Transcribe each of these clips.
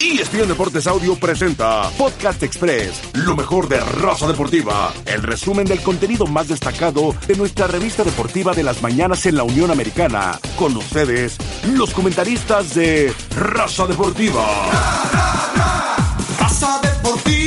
ESPN Deportes Audio presenta Podcast Express, lo mejor de raza deportiva. El resumen del contenido más destacado de nuestra revista deportiva de las mañanas en la Unión Americana. Con ustedes, los comentaristas de Raza Deportiva. Raza Deportiva.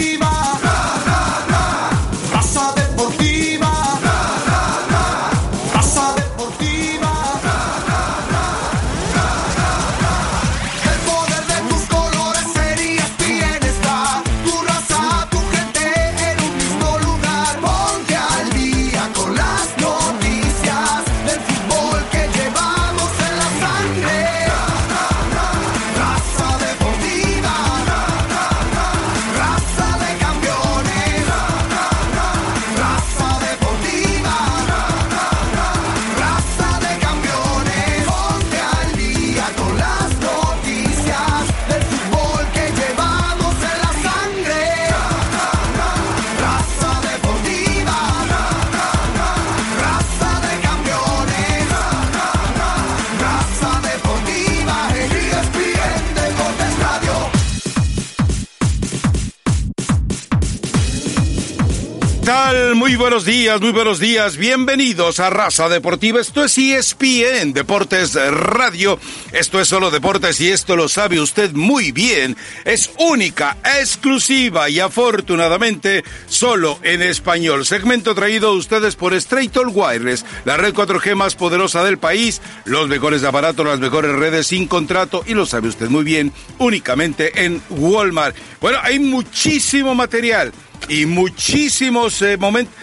Down. Tal? Muy buenos días, muy buenos días. Bienvenidos a Raza Deportiva. Esto es ESPN Deportes Radio. Esto es solo deportes y esto lo sabe usted muy bien. Es única, exclusiva y afortunadamente solo en español. Segmento traído a ustedes por Straight All Wireless, la red 4G más poderosa del país. Los mejores aparatos, las mejores redes sin contrato y lo sabe usted muy bien, únicamente en Walmart. Bueno, hay muchísimo material y muchísimos eh, momentos.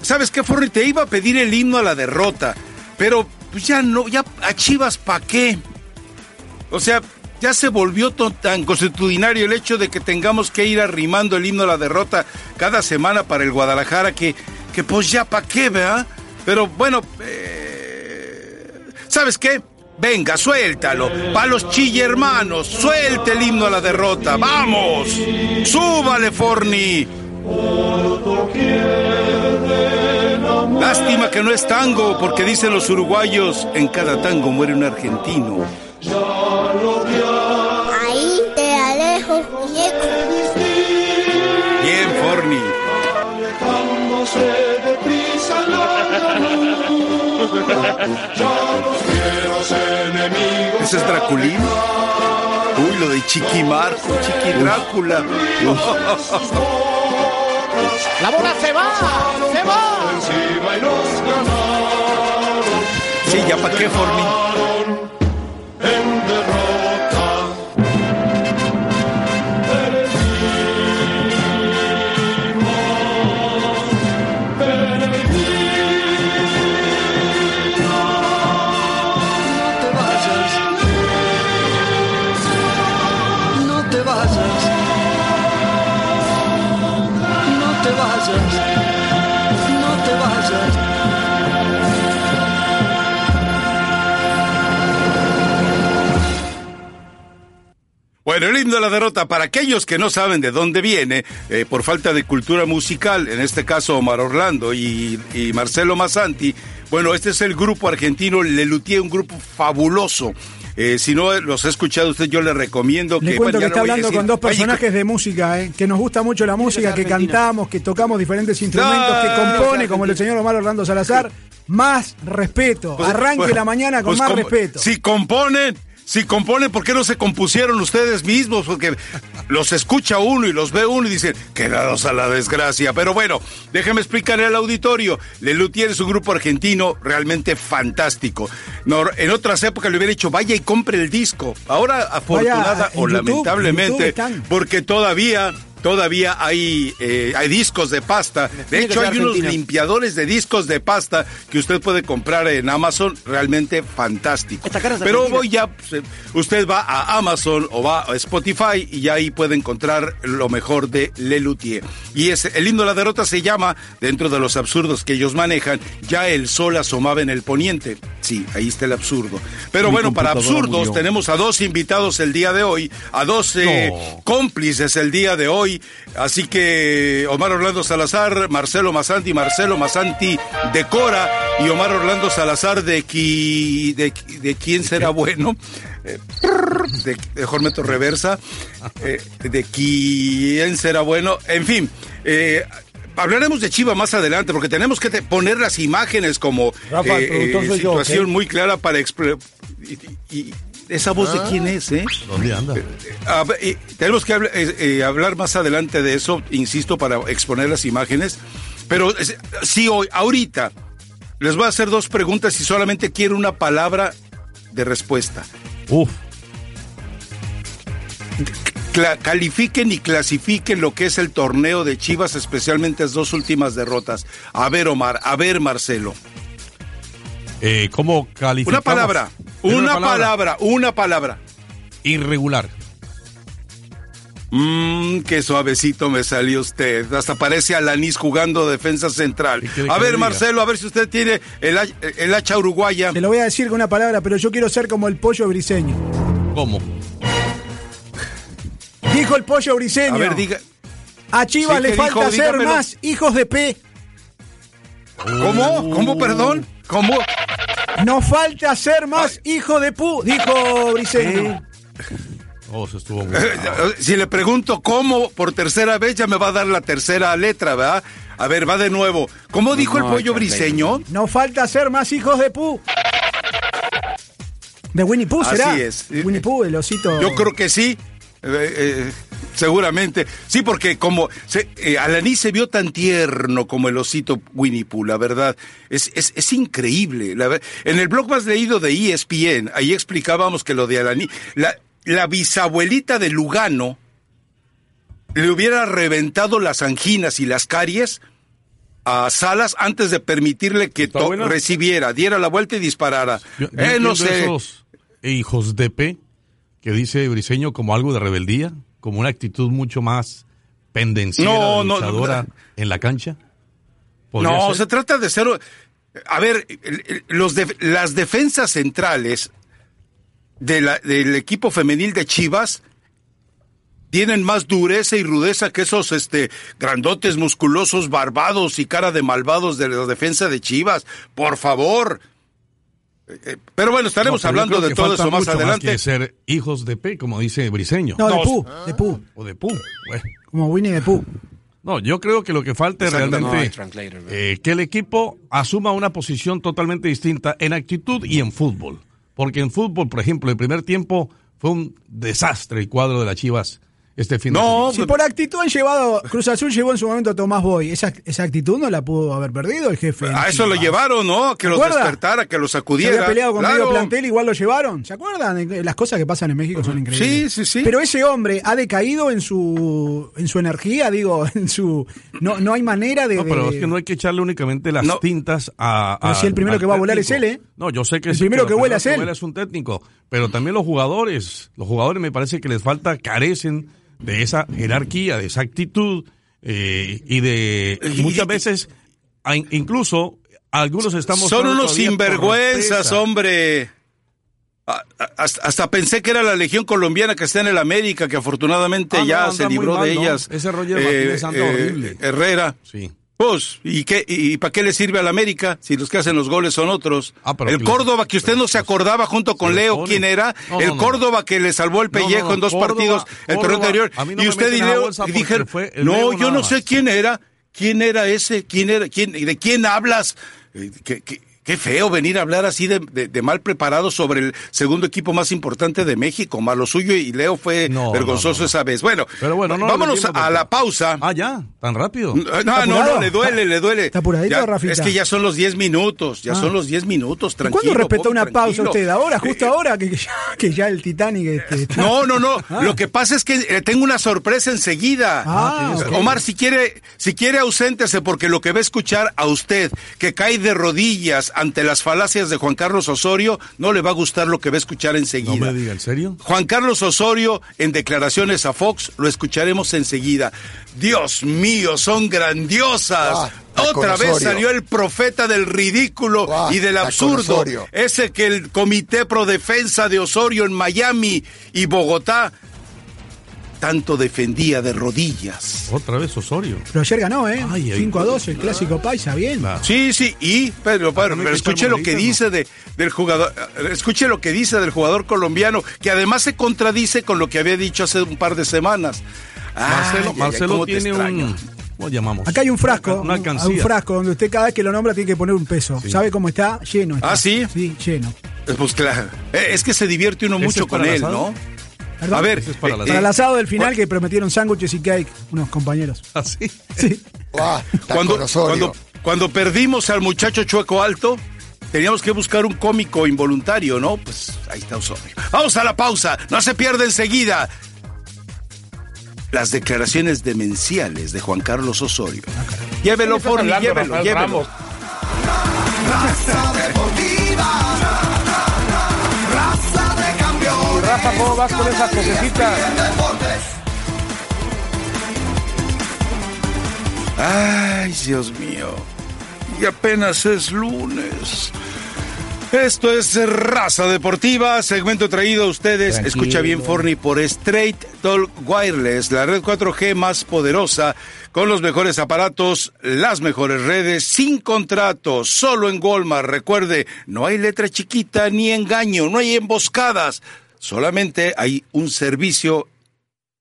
¿Sabes qué, Forni? Te iba a pedir el himno a la derrota, pero pues ya no, ya a Chivas, ¿pa' qué? O sea, ya se volvió tan constitucionario el hecho de que tengamos que ir arrimando el himno a la derrota cada semana para el Guadalajara, que, que pues ya pa' qué, ¿verdad? Pero bueno, eh, ¿sabes qué? Venga, suéltalo. Pa' los chille hermanos, suelte el himno a la derrota. ¡Vamos! ¡Súbale, Forni! Lástima que no es tango, porque dicen los uruguayos, en cada tango muere un argentino. Ahí te alejo, muñeco. Bien, Forni. ¿Ese es Draculín? Uy, lo de Chiqui Marco, Chiqui Drácula. La bola se va, se va. Sí, ya para qué, Forni. Bueno, el himno de la derrota, para aquellos que no saben de dónde viene, eh, por falta de cultura musical, en este caso Omar Orlando y, y Marcelo Massanti, bueno, este es el grupo argentino Lelutier, un grupo fabuloso. Eh, si no los ha escuchado usted, yo le recomiendo que... Le cuento que está hablando decir- con dos personajes de música, eh, que nos gusta mucho la música, que cantamos, que tocamos diferentes instrumentos, que compone, como el señor Omar Orlando Salazar. Más respeto. Pues, Arranque pues, la mañana con pues, más respeto. Si componen, si componen, ¿por qué no se compusieron ustedes mismos? Porque los escucha uno y los ve uno y dicen, quedados a la desgracia. Pero bueno, déjeme explicarle al auditorio. Lelutier es un grupo argentino realmente fantástico. No, en otras épocas le hubiera dicho, vaya y compre el disco. Ahora, afortunada o YouTube, lamentablemente, YouTube porque todavía... Todavía hay, eh, hay discos de pasta. De hecho, hay unos limpiadores de discos de pasta que usted puede comprar en Amazon, realmente fantástico. Esta cara es Pero voy ya, usted va a Amazon o va a Spotify y ya ahí puede encontrar lo mejor de Lelutier. Y es, el lindo de la derrota se llama, dentro de los absurdos que ellos manejan, ya el sol asomaba en el poniente. Sí, ahí está el absurdo. Pero Mi bueno, para absurdos murió. tenemos a dos invitados el día de hoy, a dos eh, No. cómplices el día de hoy hoy. Así que Omar Orlando Salazar, Marcelo Masanti, Marcelo Masanti de Cora y Omar Orlando Salazar de, qui- de, de quién será bueno. Eh, De, Jormeto Reversa, eh, de quién será bueno, en fin, eh, hablaremos de Chiva más adelante porque tenemos que te- poner las imágenes como Rafa, eh, yo, situación muy clara para y- esa voz de quién es, ¿eh? ¿Dónde anda? A eh, tenemos que habl- eh, eh, hablar más adelante de eso, insisto, para exponer las imágenes. Pero sí, hoy, ahorita, les voy a hacer dos preguntas y solamente quiero una palabra de respuesta. Uf, Cla- califiquen y clasifiquen lo que es el torneo de Chivas, especialmente las dos últimas derrotas. A ver, Omar, a ver, Marcelo. Eh, ¿cómo calificamos? Una palabra, una palabra, una palabra. Irregular. Mmm, qué suavecito me salió usted. Hasta parece Alanis jugando defensa central. ¿Qué quiere A ver? Marcelo, a ver si usted tiene el, el hacha uruguaya. Te lo voy a decir con una palabra, pero yo quiero ser como el pollo briseño. ¿Cómo? Dijo el pollo briseño. A ver, diga. A Chivas Sí, le ¿qué falta dijo? ser Dígamelo. más hijos de P. ¿Cómo? ¿Cómo, perdón? ¿Cómo? Nos falta ser más hijo de pu, dijo briseño. Oh, se estuvo muy Eh, bravo. Si le pregunto cómo por tercera vez, ya me va a dar la tercera letra, ¿verdad? A ver, va de nuevo. ¿Cómo dijo el pollo briseño? Nos falta ser más hijos de pu. De Winnie Pooh, Así ¿será? es. Winnie Pooh, el osito. Yo creo que sí. eh, eh, seguramente. Sí, porque como se, eh, Alaní se vio tan tierno como el osito Winnie Pooh, la verdad. Es, es, es increíble. la ver- en el blog más leído de ESPN, ahí explicábamos que lo de Alaní, la, la bisabuelita de Lugano le hubiera reventado las anginas y las caries a Salas antes de permitirle que recibiera, diera la vuelta y disparara. Yo, yo eh, no sé. esos hijos de P que dice Briseño como algo de rebeldía, como una actitud mucho más pendenciera, No, de no, luchadora no. en la cancha. ¿Podría No, ser? se trata de ser. A ver, los def- las defensas centrales de la- del equipo femenil de Chivas tienen más dureza y rudeza que esos este, grandotes, musculosos, barbados y cara de malvados de la defensa de Chivas. Por favor. Eh, Pero bueno, No, estaremos hablando de todo eso más adelante. que ser hijos de P, como dice Briseño. No, de No, Pooh, de Pooh. O de. Bueno. Como Winnie de Pooh. No, yo creo que lo que falta es realmente eh, que el equipo asuma una posición totalmente distinta en actitud y en fútbol. Porque en fútbol, por ejemplo, el primer tiempo fue un desastre el cuadro de las Chivas este fin de No, semana. Si por actitud han llevado, Cruz Azul llevó en su momento a Tomás Boy, esa, esa actitud no la pudo haber perdido el jefe. A eso lo llevaron, ¿no? Que ¿Se los despertara, que los Se sacudiera. había peleado con Claro. medio plantel, igual lo llevaron. ¿Se acuerdan? Eh, Las cosas que pasan en México son increíbles. Sí, sí, sí. Pero ese hombre ha decaído en su en su energía, digo, en su no no hay manera de, No, pero de- es que no hay que echarle únicamente las No. tintas a. Pero a- si el primero que va a volar es él, ¿eh? No, yo sé que El sí, primero lo que vuela es él. vuela es un técnico, pero también los jugadores. Los jugadores me parece que les falta, carecen de esa jerarquía, de esa actitud eh, y de. muchas veces, incluso, algunos estamos. Son unos sinvergüenzas, hombre. Hasta, hasta pensé que era la Legión Colombiana que está en el América, que afortunadamente Ah, ya se libró mal, de ¿no? ellas. Ese Roger Martínez anda horrible. Herrera. Sí. Pues, ¿y qué? ¿Y, para qué le sirve al América si los que hacen los goles son otros? Ah, el que Córdoba, les- que usted no se acordaba junto con Leo. ¿quién era? No, el no, no. Córdoba que le salvó el pellejo en dos Córdoba- partidos el torneo anterior. y usted y Leo dijeron, no, yo no sé más". quién era. ¿Quién era ese? ¿Quién era? ¿Quién, ¿De quién hablas? Eh, ¿Qué, qué, feo venir a hablar así de, de- de mal preparado sobre el segundo equipo más importante de México. Malo suyo y Leo fue No, vergonzoso no, no. esa vez. Bueno, Pero bueno, no, vámonos lo a la pausa. Ah, ya, tan rápido. No, no, ¿Está no, le duele, le duele. ¿Está apuradito, Rafita? Es que ya son los 10 minutos, ya Ah. son los 10 minutos, ¿Y tranquilo. ¿Cuándo respetó una pausa usted? ¿Ahora? ¿Justo Eh, ahora? Que, que ya, que ya el Titanic... Este, está- No, no, no. Ah. Lo que pasa es que eh, tengo una sorpresa enseguida. Ah, ok. Omar, si quiere, si quiere auséntese porque lo que va a escuchar a usted, que cae de rodillas ante las falacias de Juan Carlos Osorio, no le va a gustar lo que va a escuchar No enseguida. me diga, ¿en serio? Juan Carlos Osorio en declaraciones a Fox, lo escucharemos enseguida. Dios mío, son grandiosas. Ah, Otra vez salió el profeta del ridículo Ah, y del absurdo. Ese que el Comité Pro Defensa de Osorio en Miami y Bogotá tanto defendía de rodillas. Otra vez Osorio. Pero ayer ganó, ¿eh? Ay, ay, 5 a 2, el clásico paisa, bien. Claro. Sí, sí, y no hay pero echar lo que dice de, del jugador, escuche lo que dice del jugador colombiano, que además se contradice con lo que había dicho hace un par de semanas. Marcelo, ay, Marcelo tiene un. ¿Cómo llamamos? Acá hay un frasco, Una un, alcancía. un frasco donde usted cada vez que lo nombra tiene que poner un peso. ¿Sabe cómo está? Lleno. está. ¿Ah, sí? Sí, lleno. Eh, Pues claro, Eh, es que se divierte uno ¿Ese mucho con él, asado? ¿no? ¿Perdón? A ver, es para la- eh, Para el eh, asado del final que prometieron sándwiches y cake unos compañeros. Así. Sí. Ah, está cuando, cuando, cuando perdimos al muchacho Chueco Alto, teníamos que buscar un cómico involuntario, ¿no? Pues ahí está Osorio. Vamos a la pausa, no se pierda enseguida. Las declaraciones demenciales de Juan Carlos Osorio. Llévelo, hablando, llévelo, Rafael llévelo. Ramos? Raza deportiva. Rafa, ¿cómo vas con esas cosecitas? Ay, Dios mío. Y apenas es lunes. Esto es Raza Deportiva, segmento traído a ustedes, escucha bien Forni, por Straight Talk Wireless, la red 4G más poderosa, con los mejores aparatos, las mejores redes, sin contrato, solo en Walmart. Recuerde, no hay letra chiquita ni engaño, no hay emboscadas, solamente hay un servicio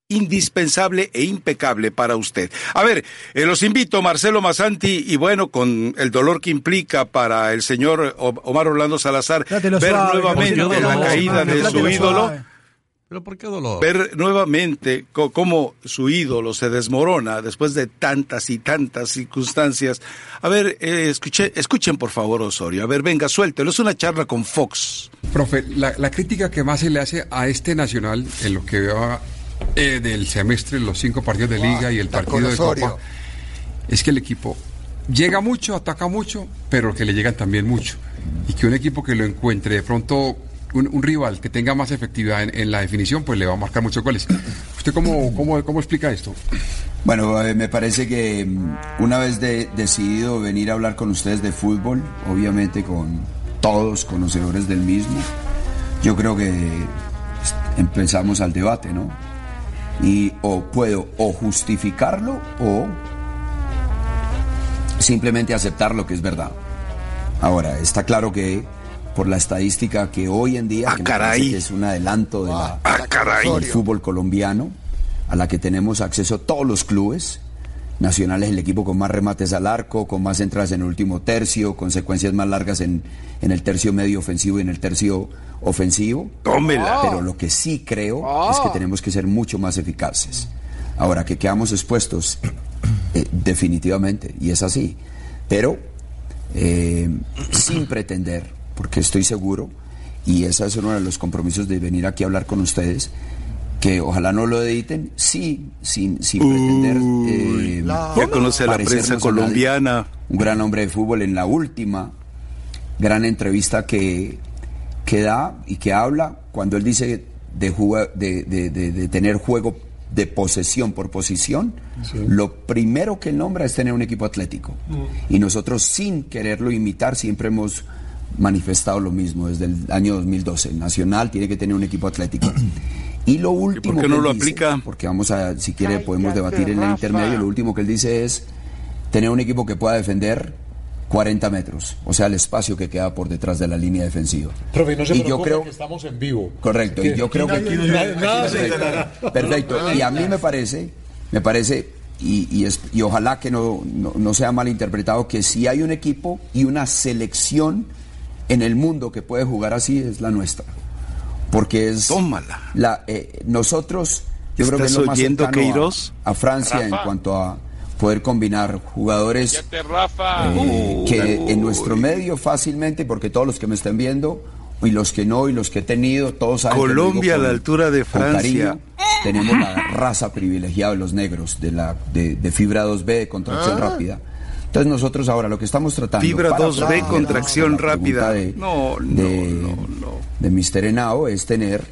indispensable e impecable para usted. A ver, eh, los invito, Marcelo Masanti, y bueno, con el dolor que implica para el señor Omar Orlando Salazar, ver suave, nuevamente la caída de su ídolo, suave. ¿Pero por qué dolor? ver nuevamente cómo su ídolo se desmorona después de tantas y tantas circunstancias. A ver, eh, escuche, escuchen por favor, Osorio. A ver, venga, suéltelo. Es una charla con Fox. Profe, la, la crítica que más se le hace a este Nacional, en lo que veo eh, del semestre, los cinco partidos de Liga y el partido de Osorio. Copa, es que el equipo llega mucho, ataca mucho, pero que le llegan también mucho. Y que un equipo que lo encuentre de pronto, un, rival que tenga más efectividad en, la definición, pues le va a marcar muchos goles. ¿Usted cómo, cómo, cómo explica esto? Bueno, eh, me parece que mm, una vez de- decidido venir a hablar con ustedes de fútbol, obviamente con todos conocedores del mismo, yo creo que empezamos al debate, ¿no? Y o puedo o justificarlo o simplemente aceptar lo que es verdad. Ahora, está claro que por la estadística que hoy en día Ah, que me parece caray. que es un adelanto de la, Ah, caray. del fútbol colombiano, a la que tenemos acceso todos los clubes. Nacional es el equipo con más remates al arco, con más entradas en el último tercio, con secuencias más largas en, en el tercio medio ofensivo y en el tercio ofensivo. Tómela. Pero lo que sí creo es que tenemos que ser mucho más eficaces. Ahora, que quedamos expuestos, eh, definitivamente, y es así. Pero eh, sin pretender, porque estoy seguro, y ese es uno de los compromisos de venir aquí a hablar con ustedes, que ojalá no lo editen, sí, sin, sin pretender. eh, Ya conoce a la prensa colombiana. Un gran hombre de fútbol en la última gran entrevista que, que da y que habla cuando él dice de, de, de- de- de tener juego de posesión por posición, lo primero que él nombra es tener un equipo atlético. Y nosotros sin quererlo imitar siempre hemos manifestado lo mismo desde el año 2012. El Nacional tiene que tener un equipo atlético. Y lo último qué que no lo dice, aplica? porque vamos a, si quiere, podemos debatir en el Rafa. intermedio, lo último que él dice es tener un equipo que pueda defender 40 metros, o sea, el espacio que queda por detrás de la línea defensiva. Profe, no se y yo creo que estamos en vivo. Correcto, y yo creo que Aquí nada- nada se perfecto, perfecto. Y a mí me parece, me parece, y, y, es- y ojalá que no, no, no sea malinterpretado, que si hay un equipo y una selección en el mundo que puede jugar así, es la nuestra. Porque es Tómala. la, eh, nosotros, yo creo que es ¿Estás lo más oyendo, cercano Queiroz? a, a Francia en cuanto a poder combinar jugadores eh, que en nuestro medio fácilmente, porque todos los que me estén viendo y los que no y los que he tenido, todos saben Colombia a la altura de Francia. cariño. Tenemos la raza privilegiada de los negros, de la de, de fibra 2B, de contracción rápida. Entonces nosotros ahora lo que estamos tratando... Fibra para 2B, proteger contracción rápida. De, No, no, de, no, no. de Mr. Henao es tener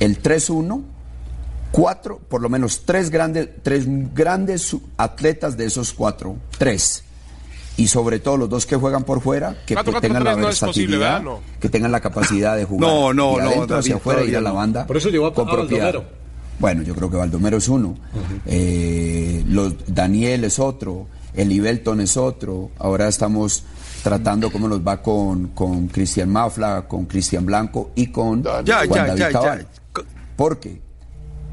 el 3-1, cuatro, por lo menos tres grandes, tres grandes atletas de esos cuatro, tres. Y sobre todo los dos que juegan por fuera, que Cuatro, pues, cuatro, tengan la versatilidad. No. que tengan la capacidad de jugar No, no, de no, adentro hacia afuera, ir a la banda Por eso llevó a con propiedad. Bueno, yo creo que Baldomero es uno. Eh, los, Daniel es otro. Elibelton es otro. Ahora estamos tratando cómo nos va con, con Cristian Mafla, con Cristian Blanco y con Ya, Juan ya, David. Cabal. ¿Por qué?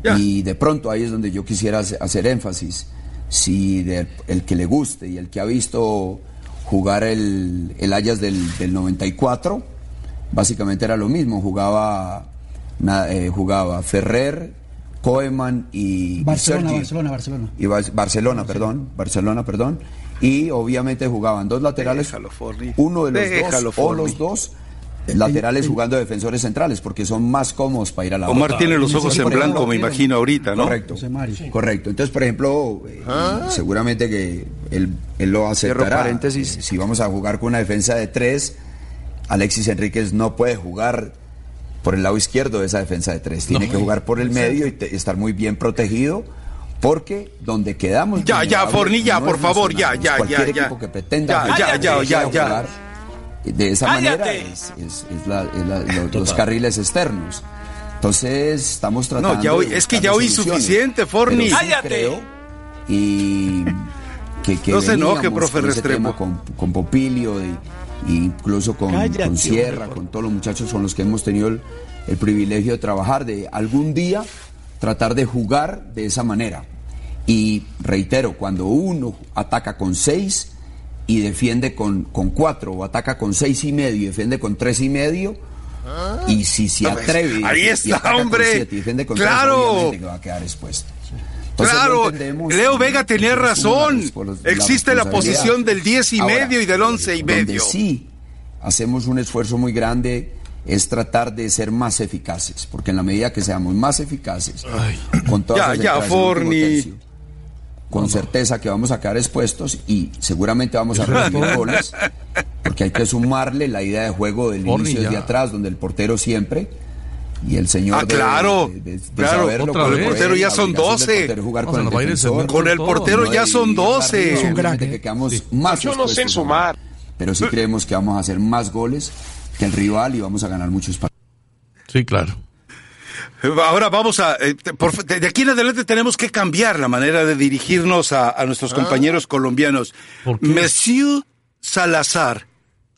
Ya. Y de pronto ahí es donde yo quisiera hace- hacer énfasis. Si de- el que le guste y el que ha visto jugar el, el Ajax del, del 94, básicamente era lo mismo. Jugaba, eh, jugaba Ferrer, Koeman y, Barcelona. Barcelona, Barcelona. Y Bar- Barcelona, perdón, Barcelona, perdón. Y obviamente jugaban dos laterales, Déjalo, uno de los Déjalo, dos o los dos laterales jugando defensores centrales porque son más cómodos para ir a la Omar bota. tiene los ojos Sí, en ejemplo, blanco, me imagino ahorita, ¿no? Correcto. José Mario. Correcto. Entonces, por ejemplo, eh, Ah. seguramente que él, él lo aceptará. paréntesis. Eh, Si vamos a jugar con una defensa de tres, Alexis Enríquez no puede jugar por el lado izquierdo de esa defensa de tres. Tiene que jugar por el medio y te- estar muy bien protegido. Porque donde quedamos. Ya, ya, vulnerables Forni, ya, no por favor, ya, ya, Cualquier ya, ya. equipo que pretenda Ya, jugar- ya, ya, ya, ya. de esa Cállate. manera es, es- es la- es la- lo- los carriles externos. Entonces estamos tratando. No, ya de es que ya oí suficiente, Forni. Sí Cállate. creo y que, que No se enoje, profe Restrepo. con, con Popilio y incluso con, Cállate, con Sierra, hombre, con todos los muchachos con los que hemos tenido el, el privilegio de trabajar, de algún día tratar de jugar de esa manera. Y reitero, cuando uno ataca con seis y defiende con, con cuatro, o ataca con seis y medio y defiende con tres y medio, y si se pues, atreve y- ahí y está, ataca con hombre. siete y defiende con Claro. tres, obviamente que va a quedar expuesto. Claro, Leo Vega tenía razón. Existe la posición del 10 y medio y del 11 y donde medio. sí hacemos un esfuerzo muy grande es tratar de ser más eficaces, porque en la medida que seamos más eficaces, con todas Ya, Forni. con certeza que vamos a quedar expuestos y seguramente vamos a recibir goles, porque hay que sumarle la idea de juego del inicio desde atrás, donde el portero siempre y el señor Ah, claro, de- de- de claro, saberlo, otra con vez. el portero ya son obligación del 12. portero es jugar No, con el defensor. Con portero No ya son ir 12. arriba, Es un crack, obviamente eh. que quedamos más Yo no sé sumar. Pero sí creemos que vamos a hacer más goles que el rival y vamos a ganar muchos partidos. Sí, claro. Ahora vamos a, eh, por de de aquí en adelante tenemos que cambiar la manera de dirigirnos a, a nuestros compañeros colombianos. ¿Por qué? Monsieur Salazar.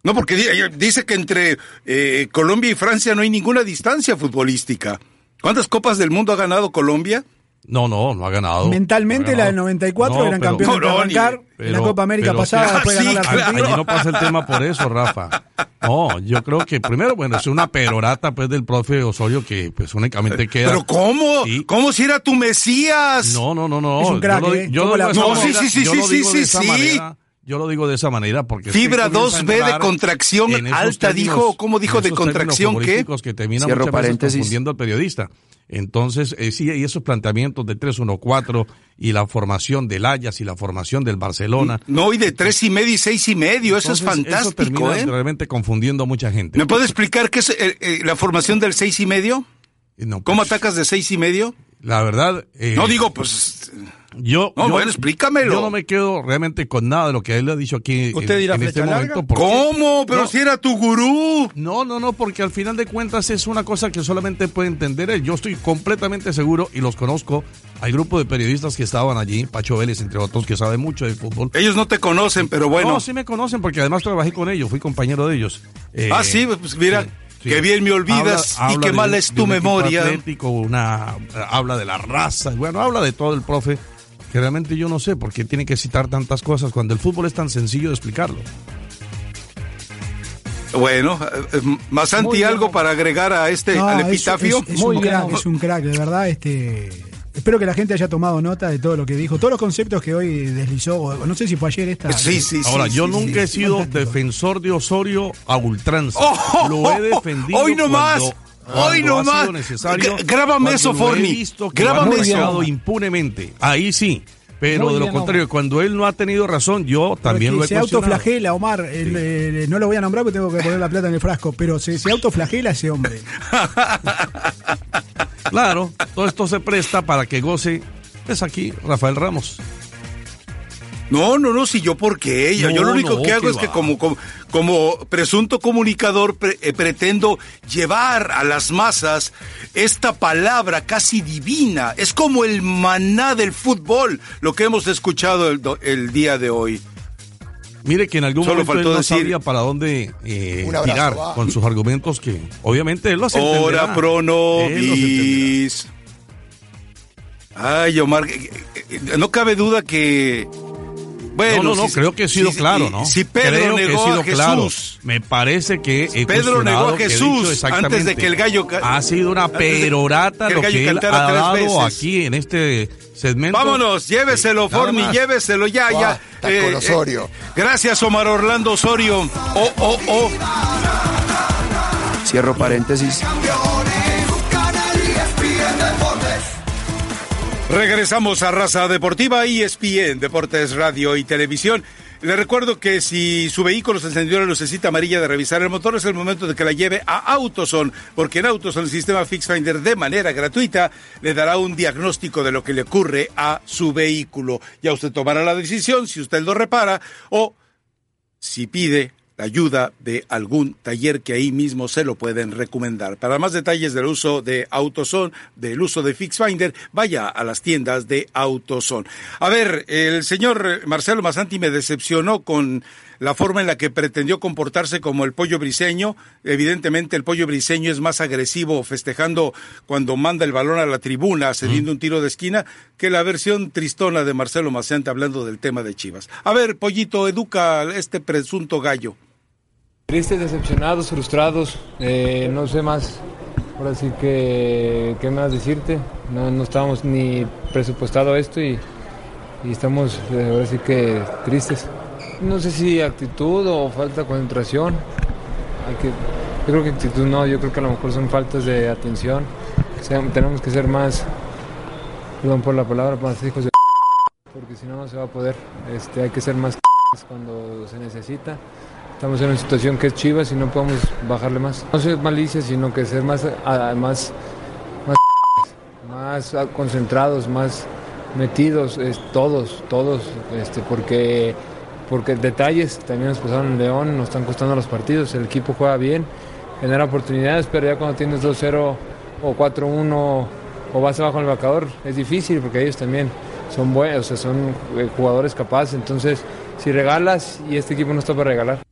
No, porque eh, dice que entre eh, Colombia y Francia no hay ninguna distancia futbolística. ¿Cuántas copas del mundo ha ganado Colombia? No, no, no ha ganado. Mentalmente, No ha la del 94 No, eran pero- campeones No, no, de arrancar la Copa América pero pasada, sí, después sí, ganó la claro. Argentina. Allí no pasa el tema por eso, Rafa. No, yo creo que primero, bueno, es una perorata pues del profe Osorio que pues únicamente queda. ¿Pero cómo? Sí. ¿Cómo si era tu Mesías? No, no, no, no. Es un crack, yo lo, ¿eh? yo ¿Cómo lo la- digo de esa No, sí, manera- sí, sí, sí, sí, sí. Yo lo digo de esa manera porque Fibra comienza a 2B de contracción alta, dijo, ¿cómo dijo de contracción términos qué? que termina Cierro muchas veces paréntesis. confundiendo al periodista. Entonces, eh, sí, y esos planteamientos de 3-1-4 y la formación del Ajax y la formación del Barcelona. No, y de tres y medio y seis y medio, eso es Entonces, Eso fantástico, termina ¿eh? realmente confundiendo a mucha gente. ¿Me puede explicar qué es eh, eh, la formación del seis y medio? No, ¿Cómo pues, atacas de seis y medio? La verdad. eh, No digo, pues. Yo, No, yo- bueno, explícamelo. Yo no me quedo realmente con nada de lo que él ha dicho aquí ¿Usted en, dirá en este momento. larga? porque- ¿Cómo? Pero No. si era tu gurú. No, no, no, porque al final de cuentas es una cosa que solamente puede entender él. Yo estoy completamente seguro y los conozco. Hay grupo de periodistas que estaban allí, Pacho Vélez, entre otros, que sabe mucho de fútbol. Ellos no te conocen, pero bueno. No, sí me conocen porque además trabajé con ellos, fui compañero de ellos. Eh, ah, sí, pues mira, sí. Qué bien me olvidas Habla- y habla qué de mala un- es de tu memoria. Atlético, una, habla de la raza, bueno, habla de todo el profe, que realmente yo no sé por qué tiene que citar tantas cosas cuando el fútbol es tan sencillo de explicarlo. Bueno, eh, eh, Masanti, ¿algo para agregar a este, No, al epitafio? Es, es Muy un crack, es un crack, de verdad. Este, espero que la gente haya tomado nota de todo lo que dijo, todos los conceptos que hoy deslizó. o No sé si fue ayer esta. Sí, sí, sí. Ahora, yo sí, nunca sí. he sido fantástico. defensor de Osorio a ultranza. Oh, lo he defendido hoy no más, cuando- hoy cuando no ha más. sido necesario. G- grábame eso, Forni. He visto que lo Grábame eso. impunemente. Ahí sí. Pero Muy de lo bien, contrario, Omar. cuando él no ha tenido razón, yo también lo he se autoflagela, Omar. el, no lo voy a nombrar porque tengo que poner la plata en el frasco, pero se, se autoflagela ese hombre. Claro, todo esto se presta para que goce. Es aquí Rafael Ramos. No, no, no, si yo por qué yo No, lo único no, que hago que es que como, como, como presunto comunicador pre- eh, pretendo llevar a las masas esta palabra casi divina. Es como el maná del fútbol, lo que hemos escuchado el, el día de hoy. Mire que en algún Solo momento él no decir- sabía para dónde eh, abrazo, tirar va. con sus argumentos que obviamente él lo hace Ora pro nobis. Ay, Omar, eh, eh, no cabe duda que... Bueno, no, no, no, si- creo que he sido si- claro, ¿no? Si Pedro creo que he negó sido a Jesús, claro. Me parece que he Pedro negó a Jesús antes de que el gallo Ha sido una perorata que el lo gallo que él cantara ha tres dado veces. aquí en este segmento. Vámonos, lléveselo, más. lléveselo ya, ya. con Osorio. gracias, Omar Orlando Osorio. Oh, oh, oh. Cierro paréntesis. Regresamos a Raza Deportiva y ESPN, Deportes Radio y Televisión. Le recuerdo que si su vehículo se encendió la lucecita amarilla de revisar el motor, es el momento de que la lleve a Autoson, porque en Autoson el sistema FixFinder de manera gratuita le dará un diagnóstico de lo que le ocurre a su vehículo. Ya usted tomará la decisión si usted lo repara o si pide ayuda de algún taller que ahí mismo se lo pueden recomendar. Para más detalles del uso de AutoZone, del uso de FixFinder, vaya a las tiendas de AutoZone. A ver, el señor Marcelo Masanti me decepcionó con la forma en la que pretendió comportarse como el pollo briseño. Evidentemente el pollo briseño es más agresivo festejando cuando manda el balón a la tribuna, cediendo un tiro de esquina, que la versión tristona de Marcelo Masanti hablando del tema de Chivas. A ver, pollito, educa a este presunto gallo. Tristes, decepcionados, frustrados, eh, no sé más. Ahora sí que, ¿qué más decirte? No, no estábamos ni presupuestado esto y, y estamos eh, ahora sí que tristes. No sé si actitud o falta de concentración. Hay que, yo creo que actitud no, yo creo que a lo mejor son faltas de atención. O sea, tenemos que ser más, perdón por la palabra, más hijos de porque si no no se va a poder. Este, hay que ser más cuando se necesita. Estamos en una situación que es Chivas y no podemos bajarle más. No ser malicia, sino que ser más, a- más, más, concentrados, más metidos, es, todos, todos, este, porque, porque detalles también nos pasaron en León, nos están costando los partidos, el equipo juega bien, genera oportunidades, pero ya cuando tienes 2-0 o 4-1 o vas abajo en el marcador, es difícil porque ellos también son buenos, o sea, son eh, jugadores capaces, entonces si regalas y este equipo no está para regalar.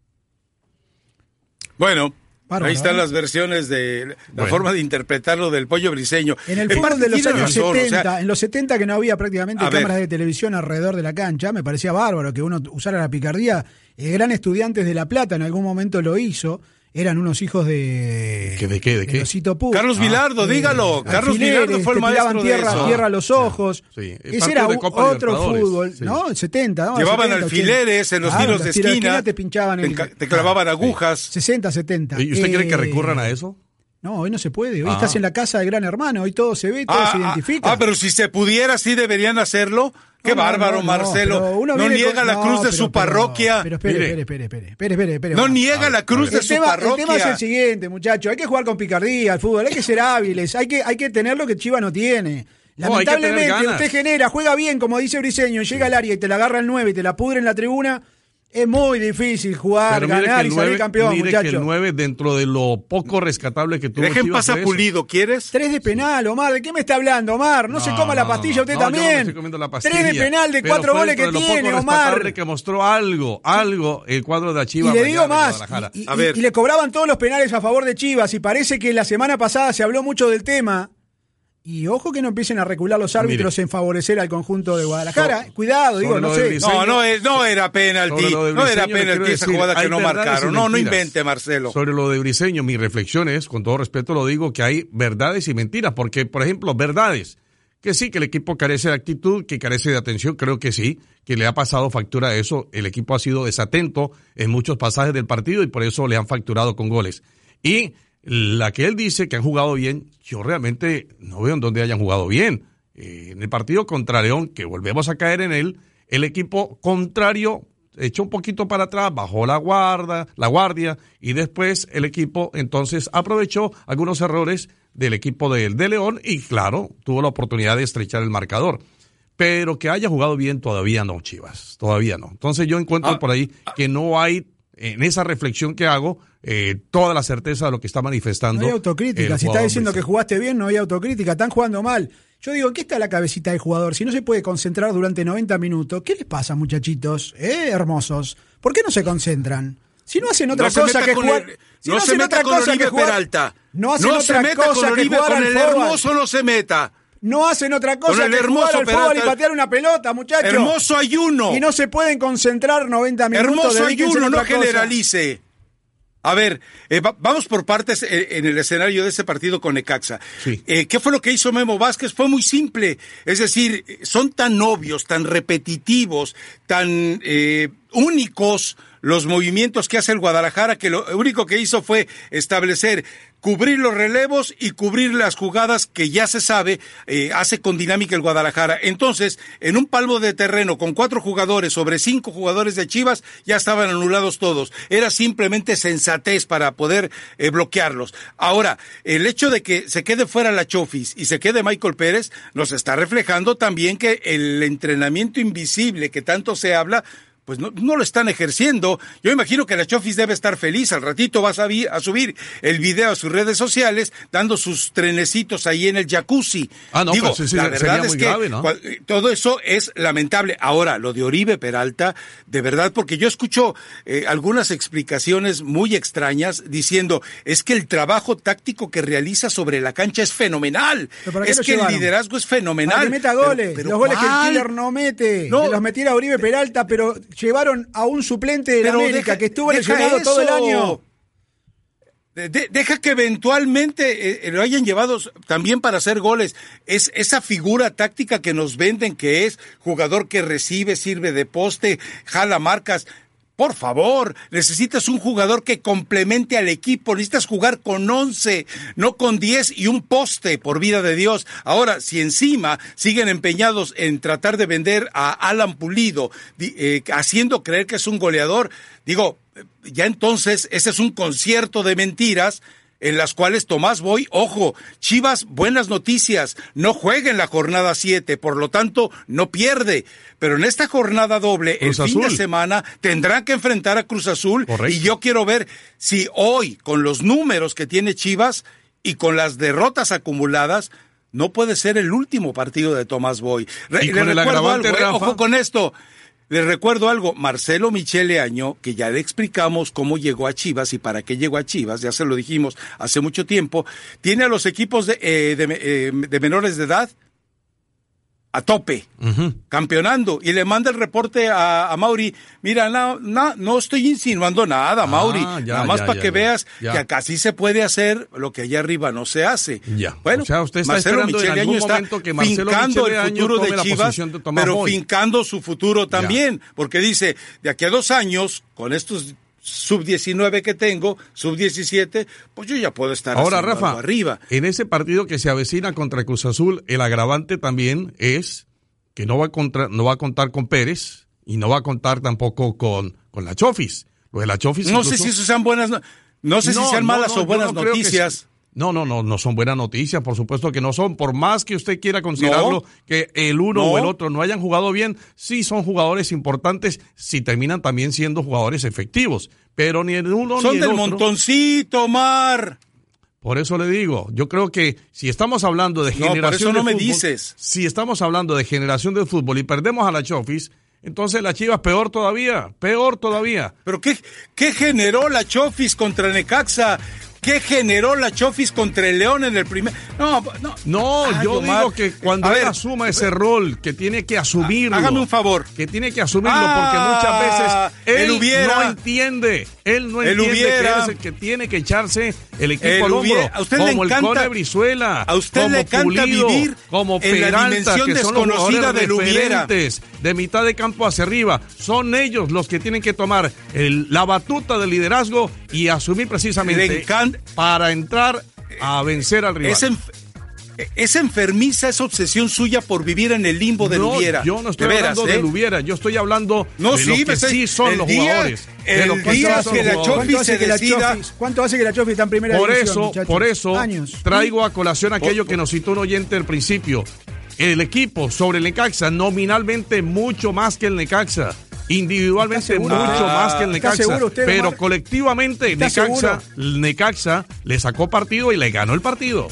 Bueno, Bárbaro, ahí están ¿eh? las versiones de la Bueno. forma de interpretarlo del pollo briseño. En el fútbol de los años razón, o 70, sea, en los 70 que no había prácticamente ver. cámaras de televisión alrededor de la cancha, me parecía bárbaro que uno usara la picardía. El gran estudiantes de La Plata en algún momento lo hizo. Eran unos hijos de. ¿Qué, ¿De qué? ¿De qué? Osito Puch. Carlos Vilardo, dígalo. Carlos Alfileres, Vilardo fue el maestro de tierra, eso. tierra a los ojos. Sí, Ese partido era de otro fútbol, sí. ¿no? 70, ¿no? Llevaban 70, 80. alfileres en los Claro, tiros de los tiros esquina. te pinchaban Te el- te clavaban agujas. 60, 70. ¿Y usted cree que Eh, recurran a eso? No, hoy no se puede. Hoy Ah. estás en la casa del gran hermano. Hoy todo se ve, todo Ah, se ah, identifica. ah, pero si se pudiera, sí deberían hacerlo. Qué No, bárbaro, no, no, Marcelo. pero No, niega con- la cruz de pero- su pero- parroquia. Pero espere, Mire. espere, espere, espere, espere, espere, espere, No niega la cruz de el su tema, parroquia. El tema es el siguiente, muchachos. Hay que jugar con picardía al fútbol. Hay que ser hábiles. Hay que, hay que tener lo que Chiva no tiene. Lamentablemente, usted genera, juega bien, como dice Briseño, llega al área y te la agarra el 9 y te la pudre en la tribuna. Es muy difícil jugar, Pero mire que ganar y salir 9, campeón, mire que muchachos. el 9 dentro de lo poco rescatable que tuvo Dejen eso. Pulido, ¿quieres? Tres de penal, Omar. ¿De qué me está hablando, Omar? No, se coma la pastilla usted no, yo no me también. la Tres de pastilla, penal de cuatro goles que dentro de lo tiene, poco Omar. rescatable que mostró algo, algo el cuadro de Y Chivas le mañana digo más, y, y- y le cobraban todos los penales a favor de Chivas y parece que la semana pasada se habló mucho del tema. Y ojo que no empiecen a recular los árbitros en favorecer al conjunto de Guadalajara. So- Cuidado, digo, sobre no lo sé. Briseño- No, no, es- no era penalti. Sobre lo de No era Briseño, le quiero penalti esa decir, jugada que hay no verdades y marcaron. No, no mentiras. invente, Marcelo. Sobre lo de Briseño, mi reflexión es, con todo respeto lo digo, que hay verdades y mentiras, porque, por ejemplo, verdades, que sí, que el equipo carece de actitud, que carece de atención, creo que sí, que le ha pasado factura a eso, el equipo ha sido desatento en muchos pasajes del partido y por eso le han facturado con goles. Y la que él dice que han jugado bien, yo realmente no veo en dónde hayan jugado bien. Eh, en el partido contra León, que volvemos a caer en él, el equipo contrario echó un poquito para atrás, bajó la guarda, la guardia y después el equipo entonces aprovechó algunos errores del equipo de, de León y claro, tuvo la oportunidad de estrechar el marcador. pero que haya jugado bien todavía no, Chivas, todavía no. Entonces yo encuentro Ah, por ahí que no hay, en esa reflexión que hago, eh, toda la certeza de lo que está manifestando. No hay autocrítica. Si está diciendo que jugaste bien, no hay autocrítica. Están jugando mal. Yo digo, ¿en qué está la cabecita del jugador? Si no se puede concentrar durante 90 minutos, ¿qué les pasa, muchachitos? ¿Eh, hermosos? ¿Por qué no se concentran? Si no hacen otra No cosa que jugar. el- si no se hacen meta otra con cosa Oribe que jugar. Peralta. No hacen No otra se meta cosa con que Oribe, jugar con al el hermoso no se meta. No hacen otra Con cosa el que hermoso jugar al fútbol y patear una pelota, muchachos. Hermoso ayuno. Y no se pueden concentrar 90 minutos. Hermoso ayuno, no generalice. A ver, eh, va- vamos por partes eh, en el escenario de ese partido con Necaxa. Eh, ¿Qué fue lo que hizo Memo Vázquez? Fue muy simple. Es decir, son tan obvios, tan repetitivos, tan eh, únicos los movimientos que hace el Guadalajara que lo único que hizo fue establecer cubrir los relevos y cubrir las jugadas que ya se sabe eh, hace con dinámica el Guadalajara. Entonces, en un palmo de terreno con cuatro jugadores sobre cinco jugadores de Chivas, ya estaban anulados todos. Era simplemente sensatez para poder eh, bloquearlos. Ahora, el hecho de que se quede fuera la Chofis y se quede Michael Pérez nos está reflejando también que el entrenamiento invisible que tanto se habla pues no, no lo están ejerciendo. Yo imagino que la Chofis debe estar feliz. Al ratito vas a, vi- a subir el video a sus redes sociales dando sus trenecitos ahí en el jacuzzi. Ah, no, Digo, pues sí, sí, la sería verdad muy es que grave, ¿no? cua- todo eso es lamentable. Ahora, lo de Oribe Peralta, de verdad, porque yo escucho eh, algunas explicaciones muy extrañas diciendo, es que el trabajo táctico que realiza sobre la cancha es fenomenal. ¿Pero para qué Es que el liderazgo es fenomenal. Para que meta goles. pero los goles que el killer no mete. No. Los metiera Oribe Peralta, pero llevaron a un suplente de la América deja- que estuvo lesionado todo el año. De- de- deja que eventualmente eh, lo hayan llevado también para hacer goles. Es esa figura táctica que nos venden que es jugador que recibe, sirve de poste, jala marcas. Por favor, necesitas un jugador que complemente al equipo. Necesitas jugar con 11, no con 10 y un poste, por vida de Dios. Ahora, si encima siguen empeñados en tratar de vender a Alan Pulido, eh, haciendo creer que es un goleador, digo, ya entonces ese es un concierto de mentiras en las cuales Tomás Boy, ojo, Chivas, buenas noticias, no juega en la jornada 7, por lo tanto no pierde, pero en esta jornada doble, Cruz el fin de semana, tendrán que enfrentar a Cruz Azul Correcto. y yo quiero ver si hoy, con los números que tiene Chivas y con las derrotas acumuladas, no puede ser el último partido de Tomás Boy. Re- Y con el recuerdo eh, ojo con esto. Les recuerdo algo, Marcelo Michele Año, que ya le explicamos cómo llegó a Chivas y para qué llegó a Chivas, ya se lo dijimos hace mucho tiempo, tiene a los equipos de, eh, de, eh, de menores de edad a tope, campeonando, y le manda el reporte a, a Mauri, mira, no, no, no estoy insinuando nada, Mauri, Ah, ya, nada más ya, para ya, que veas ya. que acá sí se puede hacer lo que allá arriba no se hace. Ya. Bueno, O sea, usted está Marcelo Michele Año está que fincando el futuro de Chivas, de pero fincando su futuro también, porque dice, de aquí a dos años, con estos sub-19 que tengo, sub-17, pues yo ya puedo estar Ahora, Rafa, arriba. en ese partido que se avecina contra Cruz Azul, el agravante también es que no va a, contra- no va a contar con Pérez y no va a contar tampoco con, con la Chofis. Lo de la Chofis No sé si eso sean buenas, no, no sé si sean malas o buenas noticias. No, no, no, no son buenas noticias, por supuesto que no son. Por más que usted quiera considerarlo No. que el uno No. o el otro no hayan jugado bien, sí son jugadores importantes si terminan también siendo jugadores efectivos. Pero ni el uno Son ni el del otro. montoncito, Mar. Por eso le digo, yo creo que si estamos hablando de No, por generación eso no de me fútbol, dices. si estamos hablando de generación de fútbol y perdemos a la Chofis, entonces la Chivas peor todavía, peor todavía. Pero ¿qué, qué generó la Chofis contra Necaxa? ¿Qué generó la Chofis contra el León en el primer? No, no. No, Ay, yo Omar. digo que cuando A él ver, asuma ese rol, que tiene que asumirlo. Hágame un favor. Que tiene que asumirlo Ah, porque muchas veces hubiera. no entiende. Él no entiende hubiera. que es el que tiene que echarse el equipo Él al hombro. hubiera. A usted le como el encanta- Cone Brizuela. a usted como le encanta Pulido, vivir como en la Peralta, dimensión que son los desconocida jugadores del hubiera. de mitad de campo hacia arriba. Son ellos los que tienen que tomar el- la batuta del liderazgo y asumir precisamente Le para entrar a vencer al rival. Es, es enfermiza esa obsesión suya por vivir en el limbo del no, hubiera. Yo no estoy De veras, hablando ¿eh? del hubiera, yo estoy hablando No, de sí, lo que estoy- sí son los día- jugadores. el lo que día que la jugadores. Chofis ¿Cuánto hace, se que la decida- Chofis, ¿Cuánto hace que la Chofis está en primera Por división, eso, muchachos? por eso Años. traigo a colación aquello que nos citó un oyente al principio. el equipo sobre el Necaxa, nominalmente mucho más que el Necaxa. Individualmente mucho Ah, más que el ¿está Necaxa. usted, pero Omar? colectivamente ¿Está Necaxa, Necaxa le sacó partido y le ganó el partido.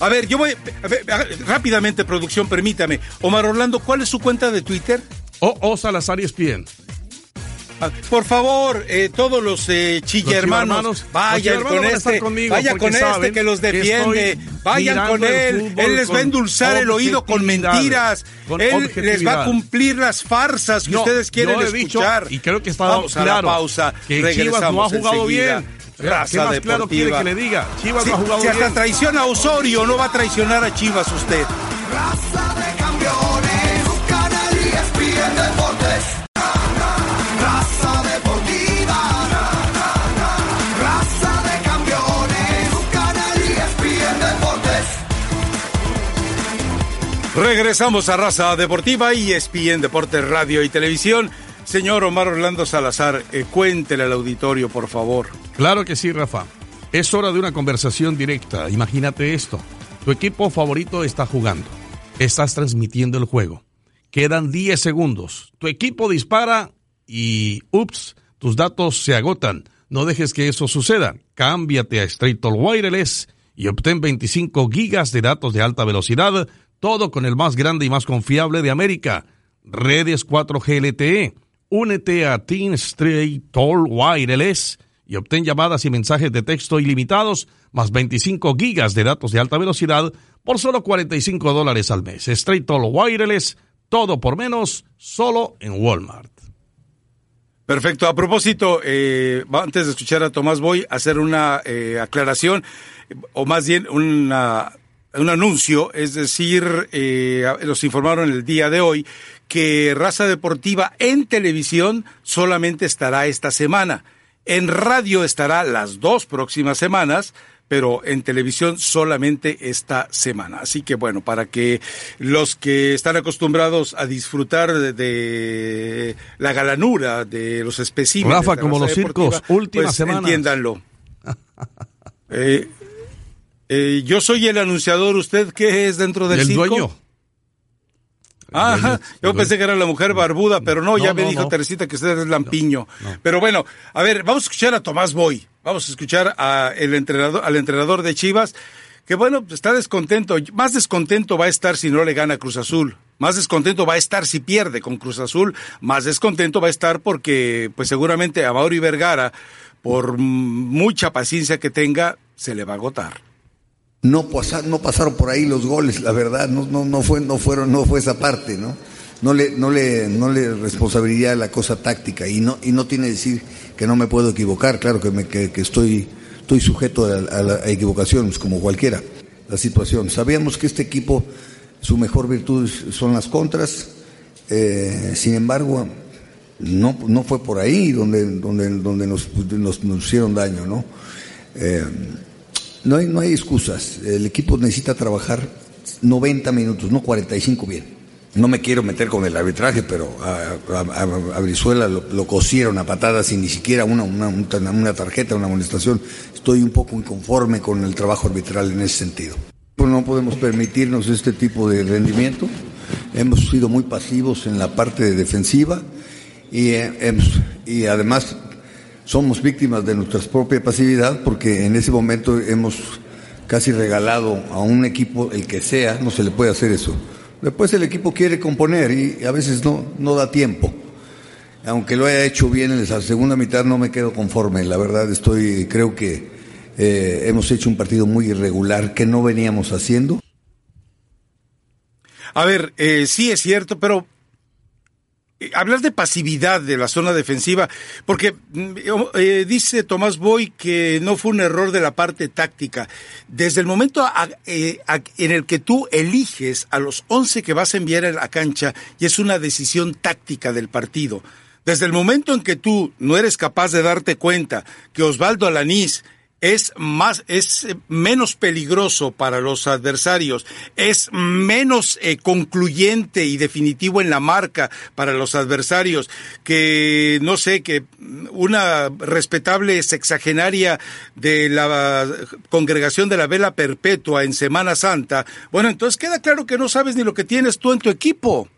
A ver, yo voy. a ver, a- rápidamente, producción, permítame. Omar Orlando, ¿cuál es su cuenta de Twitter? O, o Salazar y Espien. Ah, Por favor, eh, todos los eh, los vayan con este, conmigo vaya porque con este que los defiende, vayan con él, fútbol él les va a endulzar el oído con mentiras, con él les va a cumplir las farsas que No, ustedes quieren dicho, escuchar. y creo que está Vamos a la pausa, que Chivas no ha jugado enseguida. bien. Raza ¿Qué más claro quiere deportiva. que le diga? Chivas Si- no ha jugado si hasta bien. traiciona a Osorio, no va a traicionar a Chivas usted. Raza de campeones, su canal ESPN Deportes. Raza deportiva. Raza de campeones, Deportes. Regresamos a Raza Deportiva y ESPN Deportes Radio y Televisión. Señor Omar Orlando Salazar, eh, cuéntele al auditorio, por favor. Claro que sí, Rafa. Es hora de una conversación directa. Imagínate esto. Tu equipo favorito está jugando. Estás transmitiendo el juego. Quedan 10 segundos. Tu equipo dispara y, ups, tus datos se agotan. No dejes que eso suceda. Cámbiate a Straight Wireless y obtén 25 gigas de datos de alta velocidad, todo con el más grande y más confiable de América. Redes 4G LTE. Únete a Team Straight Talk Wireless y obtén llamadas y mensajes de texto ilimitados, más 25 gigas de datos de alta velocidad por solo 45 dólares al mes. Straight Talk Wireless, todo por menos, solo en Walmart. Perfecto. A propósito, eh, antes de escuchar a Tomás, voy a hacer una eh, aclaración, o más bien una, un anuncio, es decir, eh, nos informaron el día de hoy que Raza Deportiva en televisión solamente estará esta semana. En radio estará las dos próximas semanas, pero en televisión solamente esta semana. Así que bueno, para que los que están acostumbrados a disfrutar de, de la galanura de los especímenes. Rafa, de como los circos, últimas pues. Entiéndanlo. Eh, eh, yo soy el anunciador, ¿usted qué es dentro del El circo? dueño. Ajá, yo pensé que era la mujer barbuda, pero no, ya me no, dijo no. Teresita que usted es lampiño. Pero bueno, a ver, vamos a escuchar a Tomás Boy, vamos a escuchar a el entrenador, al entrenador de Chivas, que bueno, está descontento, más descontento va a estar si no le gana Cruz Azul. Más descontento va a estar si pierde con Cruz Azul, más descontento va a estar porque pues seguramente a Mauri Vergara, por mucha paciencia que tenga, se le va a agotar. No, pasa- no pasaron por ahí los goles, la verdad, no, no, no, fue, no, fueron, no fue esa parte, ¿no? No le, no le, no le responsabilidad la cosa táctica y no, y no tiene que decir que no me puedo equivocar, claro que, me, que, estoy, estoy sujeto a, a equivocaciones como cualquiera, la situación. Sabíamos que este equipo, su mejor virtud son las contras, eh, sin embargo, no, no fue por ahí donde, donde, donde nos, nos, nos hicieron daño, ¿no? Eh, no hay, no hay excusas. El equipo necesita trabajar 90 minutos, no 45 bien. No me quiero meter con el arbitraje, pero a, Brizuela lo, cosieron a patadas sin ni siquiera una, una, una tarjeta, una amonestación. Estoy un poco inconforme con el trabajo arbitral en ese sentido. Pues no podemos permitirnos este tipo de rendimiento. Hemos sido muy pasivos en la parte defensiva y, eh, y además somos víctimas de nuestra propia pasividad porque en ese momento hemos casi regalado a un equipo, el que sea, no se le puede hacer eso. Después el equipo quiere componer y a veces no, no da tiempo. Aunque lo haya hecho bien en la segunda mitad, no me quedo conforme. La verdad, estoy, creo que eh, hemos hecho un partido muy irregular que no veníamos haciendo. A ver, eh, sí es cierto, pero hablar de pasividad de la zona defensiva, porque mm, eh, dice Tomás Boy que no fue un error de la parte táctica. Desde el momento eh, en el que tú eliges a los 11 que vas a enviar a la cancha, y es una decisión táctica del partido. Desde el momento en que tú no eres capaz de darte cuenta que Osvaldo Alanís es más, es eh, menos peligroso para los adversarios, es menos eh, concluyente y definitivo en la marca para los adversarios que, no sé, que una respetable sexagenaria de la congregación de la vela perpetua en Semana Santa. Bueno, entonces queda claro que no sabes ni lo que tienes tú en tu equipo.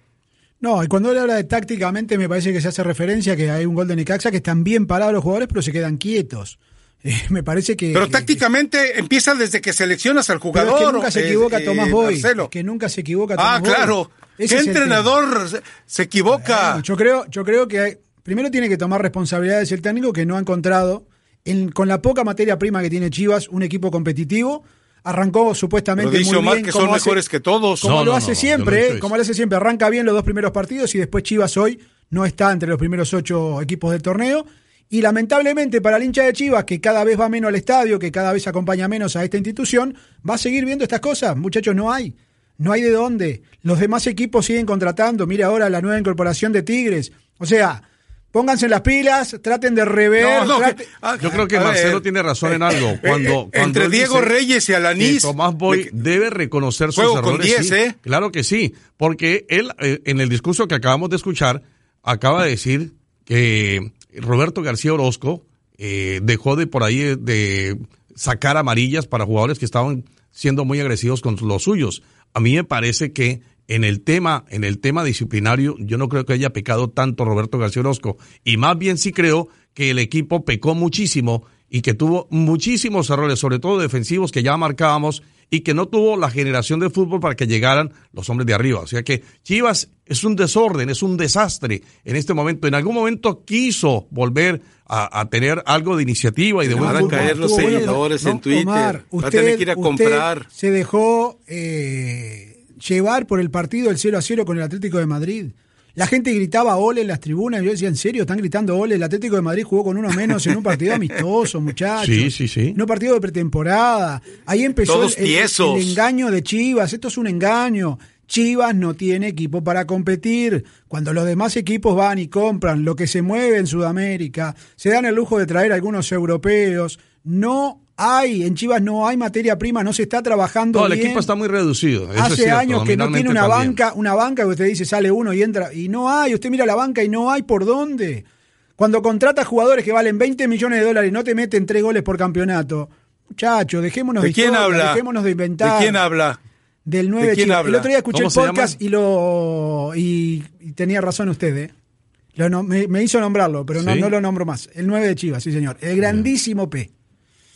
No, y cuando él habla de tácticamente, me parece que se hace referencia que hay un gol de Necaxa que están bien parados los jugadores, pero se quedan quietos. Eh, me parece que. Pero tácticamente empieza desde que seleccionas al pero jugador. es que nunca se eh, equivoca eh, Tomás Boy. Marcelo. Es que nunca se equivoca Ah, Tomás Boy. claro. Ese ¿Qué entrenador se- equivoca? Yo creo, yo creo que hay- primero tiene que tomar responsabilidades el técnico que no ha encontrado, en- con la poca materia prima que tiene Chivas, un equipo competitivo. Arrancó supuestamente Pero dice muy Omar bien, que son hace- mejores que todos. Como No, lo no, hace no, siempre, ¿eh? como lo hace siempre. Arranca bien los dos primeros partidos y después Chivas hoy no está entre los primeros ocho equipos del torneo. Y lamentablemente para el hincha de Chivas, que cada vez va menos al estadio, que cada vez acompaña menos a esta institución, va a seguir viendo estas cosas. Muchachos, no hay. No hay de dónde. Los demás equipos siguen contratando. Mire ahora la nueva incorporación de Tigres. O sea, pónganse las pilas, traten de rever. No, no, traten- que- ah, Yo creo que Marcelo ver, tiene razón en eh, algo. eh, Cuando, eh, cuando entre Diego Reyes y Alanís, que Tomás Boy de- debe reconocer sus Juego con errores. 10, sí. ¿eh? Claro que sí, porque él, eh, en el discurso que acabamos de escuchar, acaba de decir que Roberto García Orozco eh, dejó de por ahí eh, de sacar amarillas para jugadores que estaban siendo muy agresivos con los suyos. A mí me parece que en el tema, en el tema disciplinario, yo no creo que haya pecado tanto Roberto García Orozco. Y más bien sí creo que el equipo pecó muchísimo y que tuvo muchísimos errores, sobre todo defensivos que ya marcábamos y que no tuvo la generación de fútbol para que llegaran los hombres de arriba. O sea que Chivas es un desorden, es un desastre en este momento. En algún momento quiso volver a, a tener algo de iniciativa y de van a caer los seguidores no, en Twitter. Omar, Va a usted, tener que ir a usted comprar. se dejó eh, llevar por el partido del 0 a 0 con el Atlético de Madrid. La gente gritaba ole en las tribunas. y Yo decía, ¿en serio? ¿Están gritando ole? El Atlético de Madrid jugó con uno menos en un partido amistoso, muchachos. Sí, sí, sí. En un partido de pretemporada. Ahí empezó Todos el, el- tiesos. el engaño de Chivas. Esto es un engaño. Chivas no tiene equipo para competir. Cuando los demás equipos van y compran lo que se mueve en Sudamérica, se dan el lujo de traer algunos europeos. No hay, en Chivas no hay materia prima, no se está trabajando No, el equipo está muy reducido. eso es Hace cierto, años que no tiene una también. banca, una banca que usted dice sale uno y entra y no hay, usted mira la banca y no hay por dónde. Cuando contrata jugadores que valen 20 millones de dólares y no te meten tres goles por campeonato, muchachos, dejémonos de, ¿De quién historia, habla? dejémonos de inventar. ¿De quién habla? Del 9 ¿De quién Chivas. habla? El otro día escuché ¿Cómo el podcast y lo y, y tenía razón usted, ¿eh? Lo no- me, me hizo nombrarlo, pero no, ¿Sí? no lo nombro más. El 9 de Chivas, sí señor. El grandísimo P.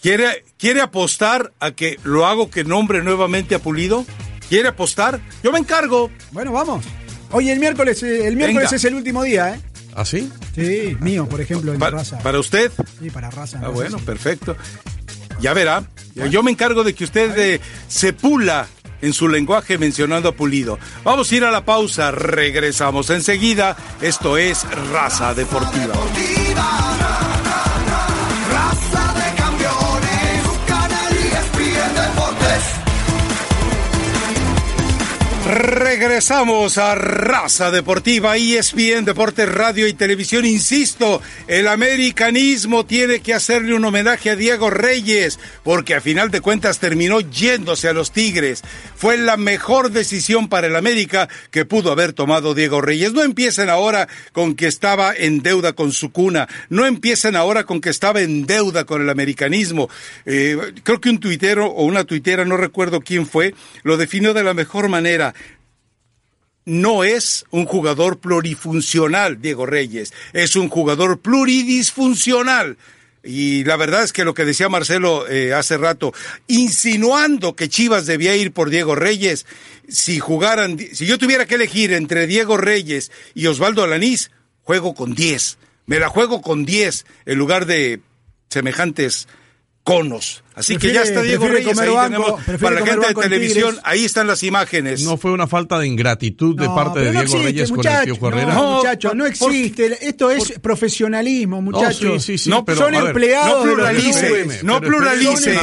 ¿Quiere, ¿Quiere apostar a que lo hago que nombre nuevamente a Pulido? ¿Quiere apostar? Yo me encargo. Bueno, vamos. Hoy el miércoles, eh, el miércoles Venga. es el último día, ¿eh? ¿Ah, sí? Sí, mío, por ejemplo, en Pa- raza. ¿Para usted? Sí, para raza. Ah, raza, bueno, sí. perfecto. Ya verá. Yo me encargo de que usted eh, se pula en su lenguaje mencionando a Pulido. Vamos a ir a la pausa, regresamos enseguida. Esto es Raza Deportiva. Regresamos a Raza Deportiva, ESPN, Deportes, Radio y Televisión. Insisto, el americanismo tiene que hacerle un homenaje a Diego Reyes, porque a final de cuentas terminó yéndose a los Tigres. Fue la mejor decisión para el América que pudo haber tomado Diego Reyes. No empiecen ahora con que estaba en deuda con su cuna, no empiecen ahora con que estaba en deuda con el americanismo. Eh, creo que un tuitero o una tuitera, no recuerdo quién fue, lo definió de la mejor manera no es un jugador plurifuncional, Diego Reyes, es un jugador pluridisfuncional. Y la verdad es que lo que decía Marcelo eh, hace rato, insinuando que Chivas debía ir por Diego Reyes, si jugaran, si yo tuviera que elegir entre Diego Reyes y Osvaldo Alanís, juego con 10. Me la juego con 10 en lugar de semejantes conos. Así que Prefiere- ya está Diego Reyes, ahí banco, tenemos, para la gente de televisión, Tigres. ahí están las imágenes. No fue una falta de ingratitud de No, parte de no Diego existe, Reyes con el muchacho, Piojo Herrera. No, muchachos, no por- existe. Esto es profesionalismo, muchachos. sí, sí, sí, no, pero, son ver, empleados no pluralice, no pluralice,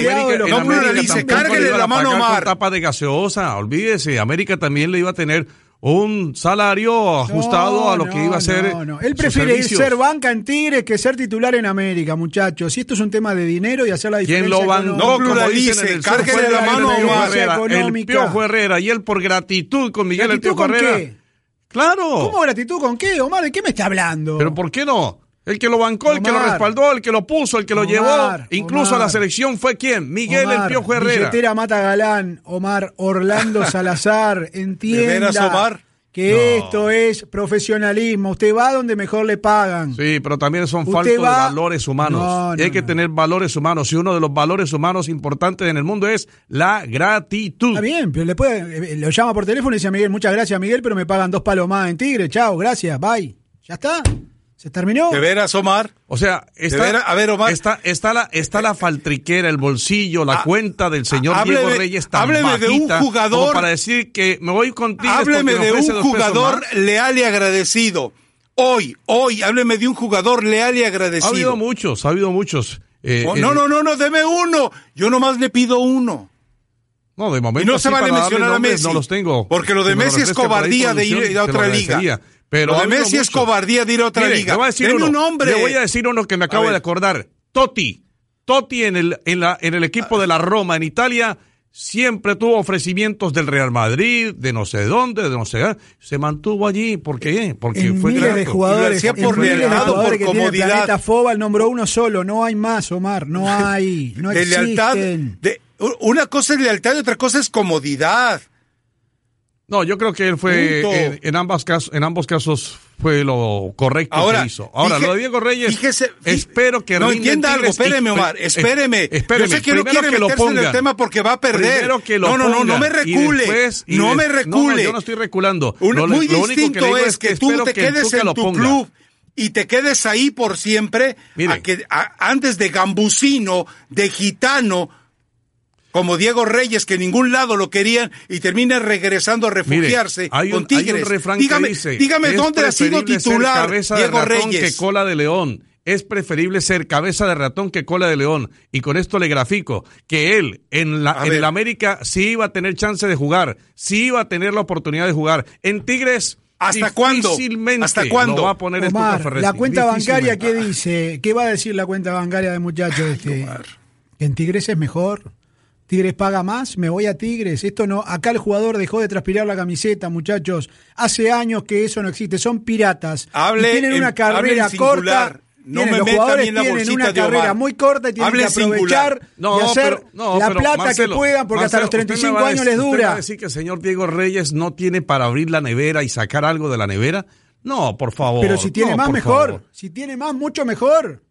no pluralice, cárguele la mano a con tapa de gaseosa, olvídese, América también le iba a tener un salario ajustado a lo que no, iba a ser. No, no. Él prefiere servicios. ser banca en Tigres que ser titular en América, muchachos. Si esto es un tema de dinero y hacer la ¿Quién diferencia. lo. Como dicen en el sur, cárguele la el mano, Piojo Omar. Herrera, El. Piojo Herrera y él por gratitud con Miguel el ¿Gratitud Piojo con Herrera. qué? Claro. ¿Cómo gratitud con qué, Omar? ¿De qué me está hablando? Pero ¿por qué no? El que lo bancó, el que lo respaldó, el que lo puso, el que lo Omar, llevó, incluso a la selección fue quién? Miguel el Piojo Herrera. Billetera Mata Galán, Omar Orlando Salazar, entienda ¿De veras, Omar? que esto es profesionalismo. Usted va donde mejor le pagan. Sí, pero también son faltos de va- valores humanos. No, hay no, que tener valores humanos. Y uno de los valores humanos importantes en el mundo es la gratitud. Está bien, pero le puede, eh, lo llama por teléfono y dice a Miguel, muchas gracias Miguel, pero me pagan dos palos más en Tigre. Chao, gracias, bye. ¿Ya está? ¿Se terminó? ¿De veras, Omar? O sea, está, veras? A ver, Omar. está, está, la, está la faltriquera, el bolsillo, la Ah, cuenta del señor hábleme- Diego Reyes tan hábleme de un jugador- como para decir que me voy contigo. Hábleme de un jugador leal y agradecido. Hoy, hoy, hábleme de un jugador leal y Ha agradecido. habido muchos, ha habido muchos. Eh, Oh, eh, no, no, no, no, deme uno. Yo nomás le pido uno. No, de momento Y no se vale mencionar a nombres Messi. No los tengo. Porque lo de Si me Messi es cobardía de ir a otra liga. Pero Lo de Messi es muchos. cobardía de ir a otra Mire, liga. Le voy a decir Deme uno. un nombre. Le voy a decir uno que me acabo de acordar. Totti. Totti en el, en la, en el equipo de la Roma en Italia siempre tuvo ofrecimientos del Real Madrid, de no sé dónde, de no sé. qué. Se mantuvo allí. ¿Por qué? Porque en fue miles de grato. jugadores, en por miles de jugadores por que tiene el planeta Fobal nombró uno solo, no hay más, Omar, no hay, no de lealtad. De, una cosa es lealtad y otra cosa es comodidad. No, yo creo que él fue en, en ambas casos, en ambos casos fue lo correcto Ahora, que hizo. Ahora, lo de Diego Reyes, fíjese- fí- espero que No, entienda algo, espéreme, Omar, eh, espéreme. espéreme, Yo sé que no quiere que lo meterse en el pongan. tema porque va a perder. Que lo no, no, no, no pongan, me y recule. después- y no me recule. no, yo no estoy reculando. Un- Lo- muy lo único que distinto es que, tú espero te que quedes en tu club y te quedes ahí por siempre Mire. a que, a- antes de gambusino, de gitano, como Diego Reyes, que en ningún lado lo querían y termina regresando a refugiarse Mire, hay un, con Tigres. hay un refrán dígame, que dice, dígame es dónde ha sido preferible ser titular cabeza Diego de ratón Reyes. que cola de león. Es preferible ser cabeza de ratón que cola de león. Y con esto le grafico que él en, la, en el América sí iba a tener chance de jugar, sí iba a tener la oportunidad de jugar. En Tigres ¿Hasta cuándo? ¿Hasta cuándo? lo va a poner Omar, la cuenta bancaria, ¿qué dice? ¿Qué va a decir la cuenta bancaria del muchacho este? Que en Tigres es mejor. Tigres paga más, me voy a Tigres. Esto no, acá el jugador dejó de transpirar la camiseta, muchachos. Hace años que eso no existe, son piratas. Hable Y tienen en- una carrera corta. No tienen- me los jugadores en la tienen bolsita una carrera muy corta y tienen Hable que aprovechar No, y hacer pero- no, la pero, plata Marcelo, que puedan, porque hasta los usted me 35 va a años decir- les usted me va a dura. decir que el señor Diego Reyes no tiene para abrir la nevera y sacar algo de la nevera? No, por favor. Pero si tiene no, más, mejor. favor. Si tiene más, mucho mejor.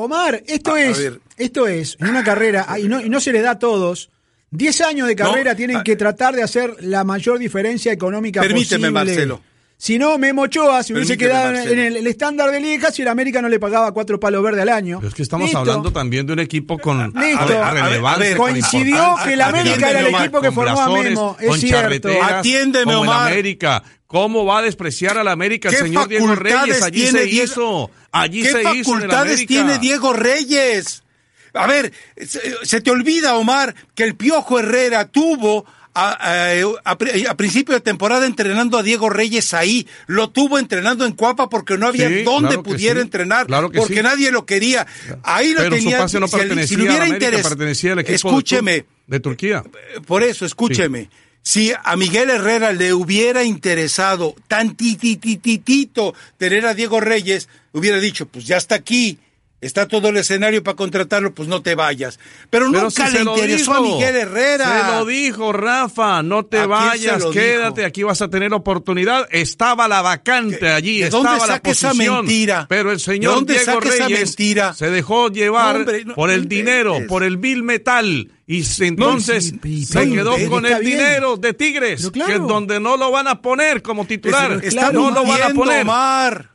Omar, esto A- es, esto es, en una carrera, ah, y no, y no se le da a todos. 10 años de carrera No, tienen a- que tratar de hacer la mayor diferencia económica Permíteme, posible. Marcelo. Si no, Memo Ochoa se hubiese Permíteme, quedado en- Marcelo. en el, el estándar de ligas y el América no le pagaba cuatro palos verdes al año. Pero es que estamos Listo. hablando también de un equipo con Listo. a ver, A ver, relevancia, a ver, con coincidió que el América era el Omar, equipo que formó a Memo, es con cierto. charreteras, Atiéndeme, como el Omar. América. ¿Cómo va a despreciar al América el ¿Qué señor Diego facultades Reyes? Allí tiene se Diego- hizo. Allí ¿Qué se hizo en facultades América. tiene Diego Reyes? A ver, se, se te olvida, Omar, que el Piojo Herrera tuvo a, a- a pri- a principio de temporada entrenando a Diego Reyes ahí. Lo tuvo entrenando en Cuapa porque no había Sí, dónde claro pudiera sí. entrenar. Claro porque sí. nadie lo quería. Ahí lo Pero su tenía. pase no si pertenecía hubiera a la América, pertenecía al equipo de Escúcheme. Tur- de Turquía. Por eso, escúcheme. Si a Miguel Herrera le hubiera interesado tan titititito tener a Diego Reyes, hubiera dicho, pues ya está aquí, está todo el escenario para contratarlo, pues no te vayas. Pero, Pero nunca si le interesó a. Miguel Herrera. Se lo dijo, Rafa. No te ¿A quién se vayas, quédate. dijo? Aquí vas a tener oportunidad. Estaba la vacante ¿Qué- allí. de dónde estaba la saca esa posición. mentira? Pero el ¿De señor dónde Diego saca esa Reyes mentira? se dejó llevar No, hombre, no, por el dinero, por el bill metal. Y entonces se quedó con el bien. dinero de Tigres, claro. que es donde no lo van a poner como titular. No lo van a poner. Omar.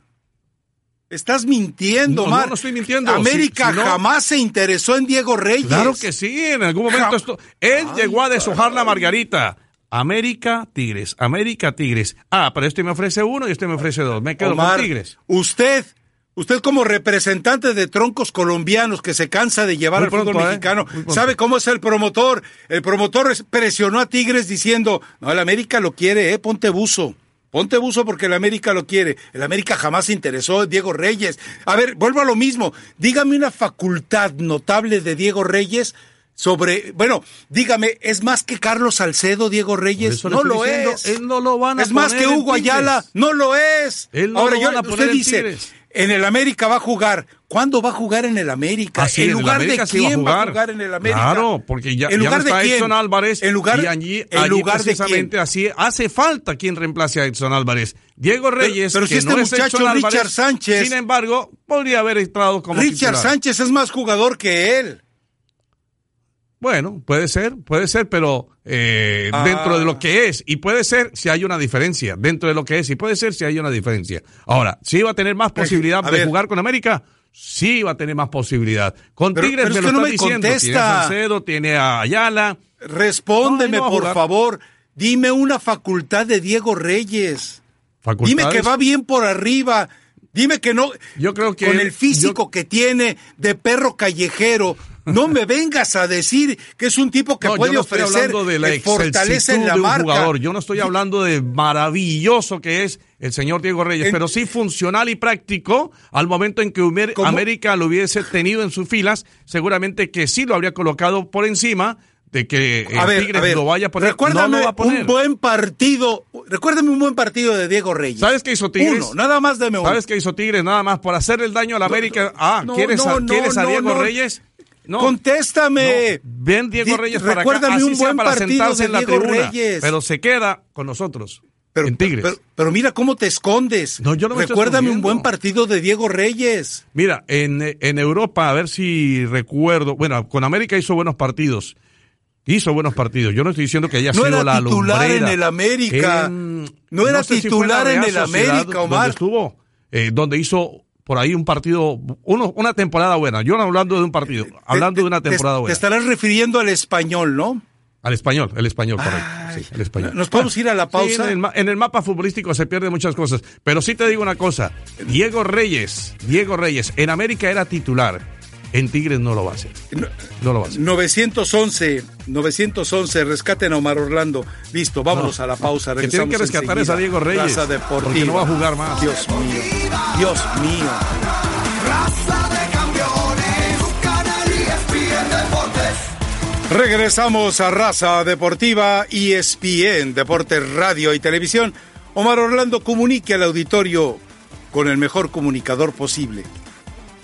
Estás mintiendo, No, Omar. no, no estoy mintiendo. América Si- si no- jamás se interesó en Diego Reyes. Claro que sí, en algún momento esto. Él llegó a deshojar la margarita. América, Tigres, América, Tigres. Ah, pero este me ofrece uno y este me ofrece dos. Me quedo Omar, con Tigres. usted, usted como representante de troncos colombianos que se cansa de llevar Muy al fútbol pronto, ¿eh? mexicano. ¿sabe cómo es el promotor? El promotor es- presionó a Tigres diciendo, no, el América lo quiere, eh, ponte buzo. Ponte buzo porque el América lo quiere. El América jamás se interesó en Diego Reyes. A ver, vuelvo a lo mismo. Dígame una facultad notable de Diego Reyes sobre, bueno, dígame, ¿es más que Carlos Salcedo, Diego Reyes? No lo diciendo, es. él no lo van a es más que Hugo. Ayala, no lo es. Él no Ahora lo yo, van a poner usted dice, Tigres. En el América va a jugar. ¿Cuándo va a jugar en el América? Ah, ¿En el lugar América de sí va a quién va a jugar. en el América? Claro, porque ya, ¿En ya lugar no de está? Edson Álvarez En lugar, y allí, ¿en allí lugar de quién? precisamente así hace falta quien reemplace a Edson Álvarez. Diego Reyes, pero si que este no es muchacho Álvarez, Richard Sánchez- sin embargo, podría haber entrado como Richard titular. Sánchez es más jugador que él. Bueno, puede ser, puede ser, pero eh, Ah. dentro de lo que es, y puede ser si hay una diferencia, dentro de lo que es, y puede ser si hay una diferencia. Ahora, ¿sí va a tener más posibilidad a de ver. jugar con América? Sí va a tener más posibilidad. Con Pero- Tigres pero me lo no está me diciendo, tiene a contesta. Salcedo, tiene a Ayala. Respóndeme, No, por favor. Dime una facultad de Diego Reyes. Dime que va bien por arriba. Dime que no. Yo creo que con el físico que tiene de perro callejero. No me vengas a decir que es un tipo que No, yo puede no estoy ofrecer hablando de la eh, fortaleza en excelsitud la de un marca. jugador. Yo no estoy hablando de maravilloso que es el señor Diego Reyes, En- pero sí funcional y práctico al momento en que. América lo hubiese tenido en sus filas, seguramente que sí lo habría colocado por encima de que eh, A ver, Tigres a ver, lo vaya a poner. Recuérdame no lo va a poner. un buen partido. Recuérdame un buen partido de Diego Reyes. ¿Sabes qué hizo Tigres? Uno, nada más deme uno. ¿Sabes qué hizo Tigres? Nada más por hacerle el daño a la América. ah, no, ¿quieres, a, no, ¿quieres a no, Diego. Reyes? No. Contéstame. No, ven Diego Di- Reyes para acá, recuérdame así un buen para partido de en la Diego tribuna, Reyes. pero se queda con nosotros, Pero, en Tigres. Pero, pero mira cómo te escondes. No, yo Recuérdame un buen partido de Diego Reyes. Mira, en, en Europa, a ver si recuerdo, bueno, con América hizo buenos partidos. Hizo buenos partidos. Yo no estoy diciendo que haya No sido era la titular en el América. En- No era sé titular la en el América, Donde Omar. estuvo, eh, donde hizo por ahí un partido, uno, una temporada buena. Yo no hablando de un partido, hablando de una Te- temporada te, buena. estarás refiriendo al español, ¿no? Al español, el español, correcto. Sí, el español. ¿Nos podemos ir a la Sí, pausa? en, el, en el mapa futbolístico se pierden muchas cosas. Pero sí te digo una cosa. Diego Reyes, Diego Reyes, en América era titular. En Tigres no lo va a hacer. No lo va a hacer. 911, 911, rescaten a Omar Orlando. Listo, vámonos No, a la pausa. Que tienen que rescatar es a. Diego Reyes. Raza Deportiva. Porque no va a jugar más. Dios mío, Dios mío. Raza de campeones, tu canal ESPN Deportes. Regresamos a Raza Deportiva, E ESPN, Deportes Radio y Televisión. Omar Orlando comunique al auditorio con el mejor comunicador posible.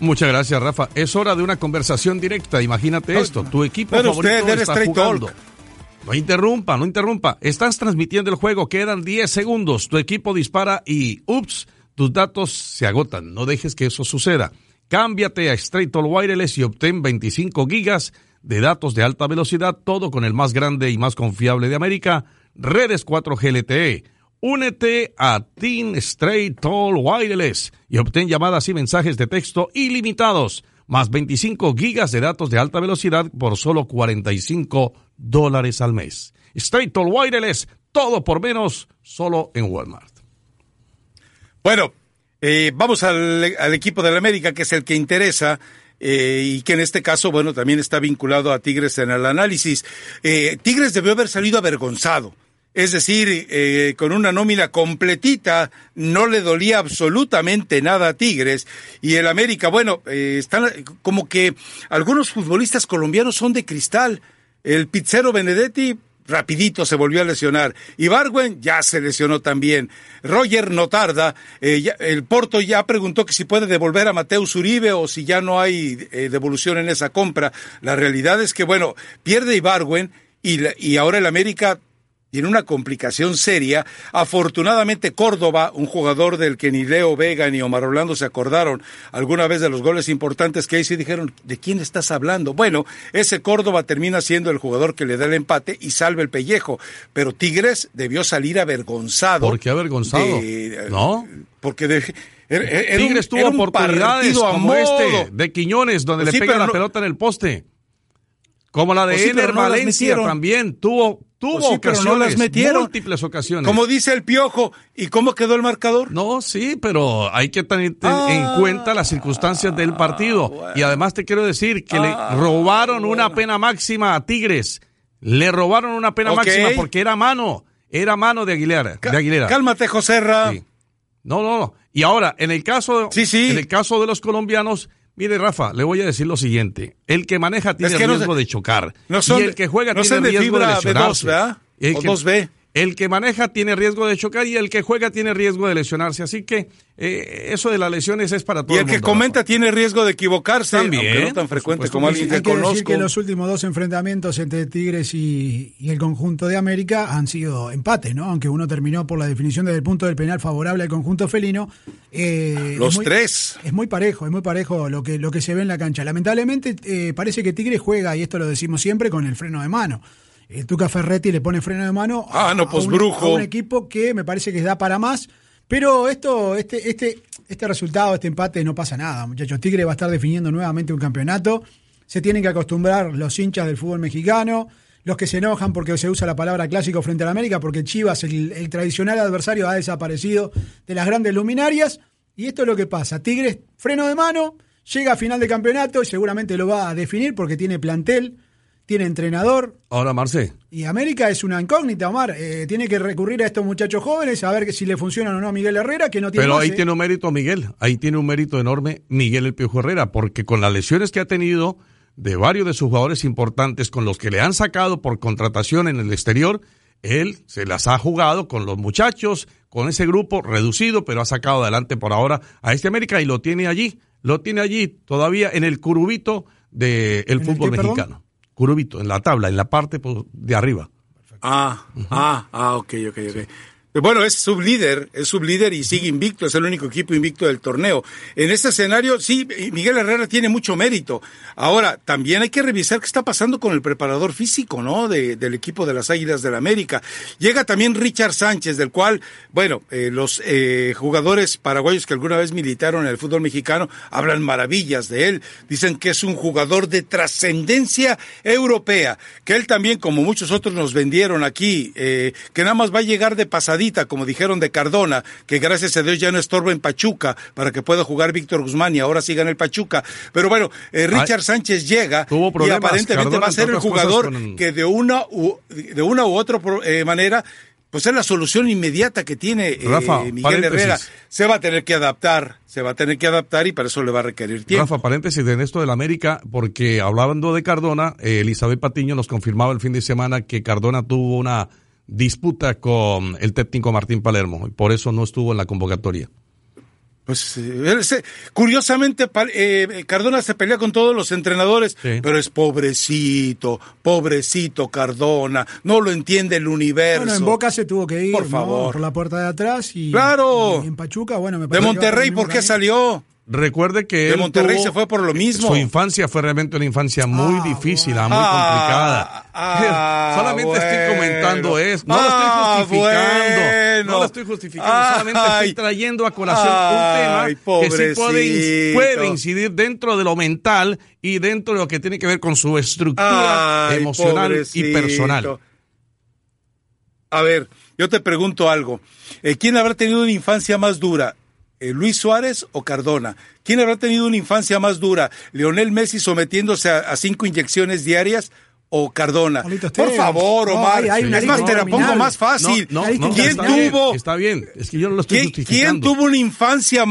Muchas gracias, Rafa. Es hora de una conversación directa. Imagínate esto. Tu equipo favorito usted, está jugando. talk. No interrumpa, no interrumpa. Estás transmitiendo el juego. Quedan 10 segundos. Tu equipo dispara y, ups, tus datos se agotan. No dejes que eso suceda. Cámbiate a Straight Talk Wireless y obtén 25 gigas de datos de alta velocidad, todo con el más grande y más confiable de América, Redes 4G LTE. Únete a Team Straight Talk Wireless y obtén llamadas y mensajes de texto ilimitados, más 25 gigas de datos de alta velocidad por solo 45 dólares al mes. Straight Talk Wireless, todo por menos, solo en Walmart. Bueno, eh, vamos al, al equipo del América, que es el que interesa. eh, y que en este caso, bueno, también está vinculado a Tigres en el análisis. Eh, Tigres debió haber salido avergonzado. Es decir, eh, con una nómina completita, no le dolía absolutamente nada a Tigres. Y el América, bueno, eh, están como que algunos futbolistas colombianos son de cristal. El pizzero Benedetti, rapidito se volvió a lesionar. Ibargüen ya se lesionó también. Roger no tarda. Eh, el Porto ya preguntó que si puede devolver a Mateus Uribe o si ya no hay eh, devolución en esa compra. La realidad es que, bueno, pierde Ibargüen y, y ahora el América tiene una complicación seria. Afortunadamente Córdoba, un jugador del que ni Leo Vega ni Omar Orlando se acordaron alguna vez de los goles importantes que hizo y dijeron, ¿de quién estás hablando? Bueno, ese Córdoba termina siendo el jugador que le da el empate y salva el pellejo. Pero Tigres debió salir avergonzado. ¿Por qué avergonzado? de- No. Porque de, era- era un- Tigres tuvo era un oportunidades partido a como este de Quiñones, donde Pues le sí, pega la no- pelota en el poste. Como la de Pues sí, Ener no Valencia también tuvo, tuvo Pues sí, pero no ocasiones, las metieron. múltiples ocasiones. Como dice el Piojo, ¿y cómo quedó el marcador? No, sí, pero hay que tener Ah. en cuenta las circunstancias del partido. Y además te quiero decir que le Ah, robaron una pena máxima a Tigres. Le robaron una pena máxima porque era mano. era mano de Aguilera. de Aguilera. Cálmate, Joserra. Sí. No, no, no. Y ahora, en el caso, Sí, sí. en el caso de los colombianos, mire, Rafa, le voy a decir lo siguiente: el que maneja tiene Es que no riesgo se- de chocar. no son y el de- que juega no tiene de riesgo de fibra lesionarse. B2, ¿verdad? El O que- 2B. El que maneja tiene riesgo de chocar y el que juega tiene riesgo de lesionarse. Así que eh, eso de las lesiones es para todo Y el el que comenta tiene riesgo de equivocarse, También, aunque no tan frecuente supuesto como alguien que Hay que decir que los últimos dos enfrentamientos entre Tigres y, y el conjunto de América han sido empates, ¿no? Aunque uno terminó por la definición desde el punto del penal favorable al conjunto felino. eh, Los es muy- tres. Es muy parejo, es muy parejo lo que, lo que se ve en la cancha. Lamentablemente eh, parece que Tigres juega, y esto lo decimos siempre, con el freno de mano. El Tuca Ferretti le pone freno de mano Ah, no, pues, un, brujo. a un equipo que me parece que da para más. Pero esto, este, este, este resultado, este empate, no pasa nada, muchachos. Tigre va a estar definiendo nuevamente un campeonato. Se tienen que acostumbrar los hinchas del fútbol mexicano, los que se enojan porque se usa la palabra clásico frente a la América, porque Chivas, el, el tradicional adversario, ha desaparecido de las grandes luminarias. Y esto es lo que pasa. Tigres, freno de mano, llega a final de campeonato y seguramente lo va a definir porque tiene plantel, tiene entrenador, Ahora, Marce, y América es una incógnita, Omar. Eh, tiene que recurrir a estos muchachos jóvenes a ver que si le funcionan o no a Miguel Herrera, que no tiene Pero ahí tiene un mérito Miguel, ahí tiene un mérito enorme Miguel El Piojo Herrera, porque con las lesiones que ha tenido de varios de sus jugadores importantes, con los que le han sacado por contratación en el exterior, él se las ha jugado con los muchachos, con ese grupo reducido, pero ha sacado adelante por ahora a este América y lo tiene allí, lo tiene allí todavía en el curubito del el fútbol qué, perdón? mexicano. Curubito, en la tabla, en la parte de arriba. Ah, ah, ah, ok, ok, ok. Bueno, es sublíder, es sublíder y sigue invicto, es el único equipo invicto del torneo. En este escenario, sí, Miguel Herrera tiene mucho mérito. Ahora, también hay que revisar qué está pasando con el preparador físico, ¿no? De- del equipo de las Águilas del la América. Llega también Richard Sánchez, del cual, bueno, eh, los eh, jugadores paraguayos que alguna vez militaron en el fútbol mexicano hablan maravillas de él. Dicen que es un jugador de trascendencia europea, que él también, como muchos otros nos vendieron aquí, eh, que nada más va a llegar de como dijeron de Cardona, que gracias a Dios ya no estorba en Pachuca para que pueda jugar Víctor Guzmán y ahora siga en el Pachuca. Pero bueno, eh, Richard Ay, Sánchez llega y aparentemente Cardona, va a ser el jugador con- que de una u, de una u otra eh, manera pues es la solución inmediata que tiene eh, Rafa, Miguel paréntesis. Herrera. Se va a tener que adaptar, se va a tener que adaptar y para eso le va a requerir tiempo. Rafa, paréntesis en esto del América, porque hablando de Cardona, eh, Elizabeth Patiño nos confirmaba el fin de semana que Cardona tuvo una disputa con el técnico Martín Palermo y por eso no estuvo en la convocatoria. Pues eh, curiosamente eh, Cardona se pelea con todos los entrenadores, Sí. pero es pobrecito, pobrecito Cardona, no lo entiende el universo. Bueno, en Boca se tuvo que ir Por ¿no? favor. por la puerta de atrás y, Claro. y en Pachuca, bueno, me de Monterrey, el ¿por qué salió? Recuerde que De él Monterrey tuvo- se fue por lo mismo. Su infancia fue realmente una infancia muy Ah, difícil, bueno. muy Ah, complicada. ah, solamente estoy comentando eso, no Ah, lo estoy justificando, bueno. no lo estoy justificando, Ay. solamente estoy trayendo a colación Ay, un tema que sí puede, puede incidir dentro de lo mental y dentro de lo que tiene que ver con su estructura Ay, emocional y personal. A ver, yo te pregunto algo. Eh, ¿Quién habrá tenido una infancia más dura? Eh, ¿Luis Suárez o Cardona? ¿Quién habrá tenido una infancia más dura? ¿Leonel Messi sometiéndose a, a cinco inyecciones diaarias o Cardona? Por favor, No, Omar. hay- hay una es más, te la pongo más fácil. No, no, ¿Quién está bien, tuvo? está bien, es que yo no lo estoy ¿Quién, justificando. quién tuvo una infancia?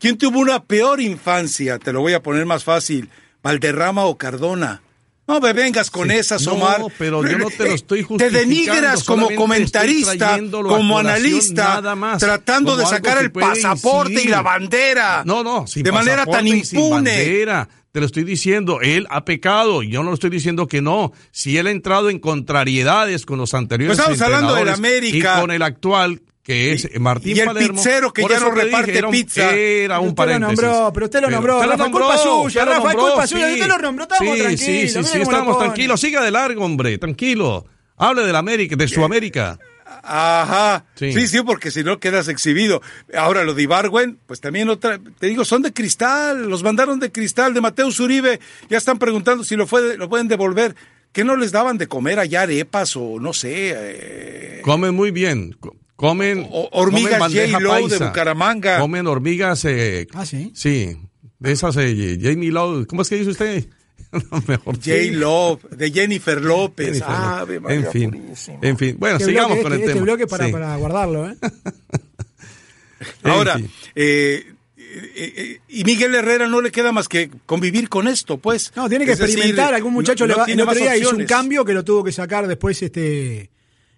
¿Quién tuvo una peor infancia? Te lo voy a poner más fácil. ¿Valderrama o Cardona? No me vengas con Sí. esas, No, Omar. pero yo no te lo estoy Te justificando, denigras como comentarista, como analista, nada más, tratando como de sacar el pasaporte y la bandera. No, no, sin de manera tan impune. bandera. Te lo estoy diciendo, él ha pecado, yo no lo estoy diciendo que no. Si él ha entrado en contrariedades con los anteriores Pues estamos hablando del entrenadores América. y con el actual, que es Martín y el Palermo, pizzero que ya no te dije, reparte era un- pizza. Era un Usted lo paréntesis. nombró, pero usted lo nombró, usted Rafa, culpa suya, usted lo Rafa, nombró, culpa suya, usted lo nombró, estamos sí, tranquilos, Sí, sí, sí, lo pone. tranquilos. Siga de largo, hombre, tranquilo. Hable de la América, de su América. Ajá. Sí. Sí. sí, porque si no quedas exhibido. Ahora lo de Ibargüen, pues también otra, te digo, son de cristal, los mandaron de cristal, de Mateus Uribe, ya están preguntando si lo, fue, lo pueden devolver. ¿Qué no les daban de comer allá arepas o no sé? eh, Comen muy bien. Co- Comen, O- hormigas comen bandeja J-Lo de. Bucaramanga. Comen hormigas. Eh, Ah, sí. Sí, de esas eh, Jamie Lowe. ¿Cómo es que dice usted? Mejor J. Love, de Jennifer López. Jennifer Ah, López. María en fin, Purísima. en fin. Bueno, Este sigamos bloque, con el este, tema. Este bloque para, Sí. para guardarlo, ¿eh? Ahora, eh, eh, eh, y Miguel Herrera no le queda más que convivir con esto, pues. No, tiene que Es decir, experimentar. Algún muchacho no- le no va, tiene el otro hizo un cambio que lo tuvo que sacar después este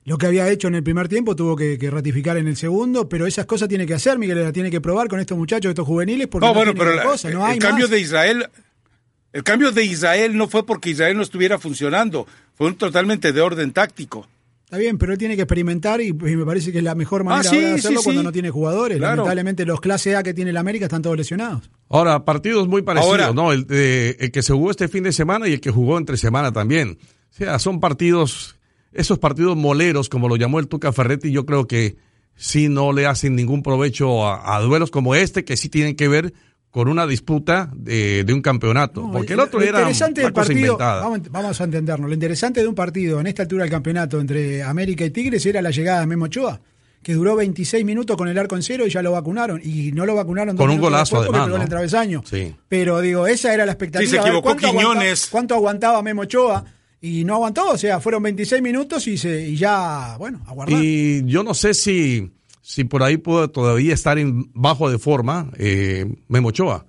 lo que había hecho en el primer tiempo tuvo que, que ratificar en el segundo, pero esas cosas tiene que hacer, Miguel, Herrera, tiene que probar con estos muchachos, estos juveniles, porque No, no, bueno, pero la- cosa, no el hay cambio más. de Israel, el cambio de Israel no fue porque Israel no estuviera funcionando, fue un totalmente de orden táctico. Está bien, pero él tiene que experimentar y, y me parece que es la mejor manera Ah, sí, ahora de hacerlo sí, cuando sí. no tiene jugadores. Claro. Lamentablemente los clase A que tiene la América están todos lesionados. Ahora, partidos muy parecidos, Ahora- ¿no? El, de- el que se jugó este fin de semana y el que jugó entre semana también. O sea, son partidos, esos partidos moleros, como lo llamó el Tuca Ferretti, yo creo que sí no le hacen ningún provecho a, a duelos como este, que sí tienen que ver con una disputa de, de un campeonato. No, porque el otro lo era interesante una del cosa partido, inventada. vamos, vamos a entenderlo, lo interesante de un partido en esta altura del campeonato entre América y Tigres era la llegada de Memo Ochoa, que duró 26 minutos con el arco en cero y ya lo vacunaron. Y no lo vacunaron Con un golazo, después además, en el travesaño. Sí. Pero digo, esa era la expectativa. Sí, se a ver equivocó cuánto aguanta-. ¿Cuánto aguantaba Memo Ochoa? Y no aguantó, o sea, fueron 26 minutos y, se, y ya, bueno, a guardar. Y yo no sé si, si por ahí puede todavía estar en bajo de forma eh, Memo Ochoa.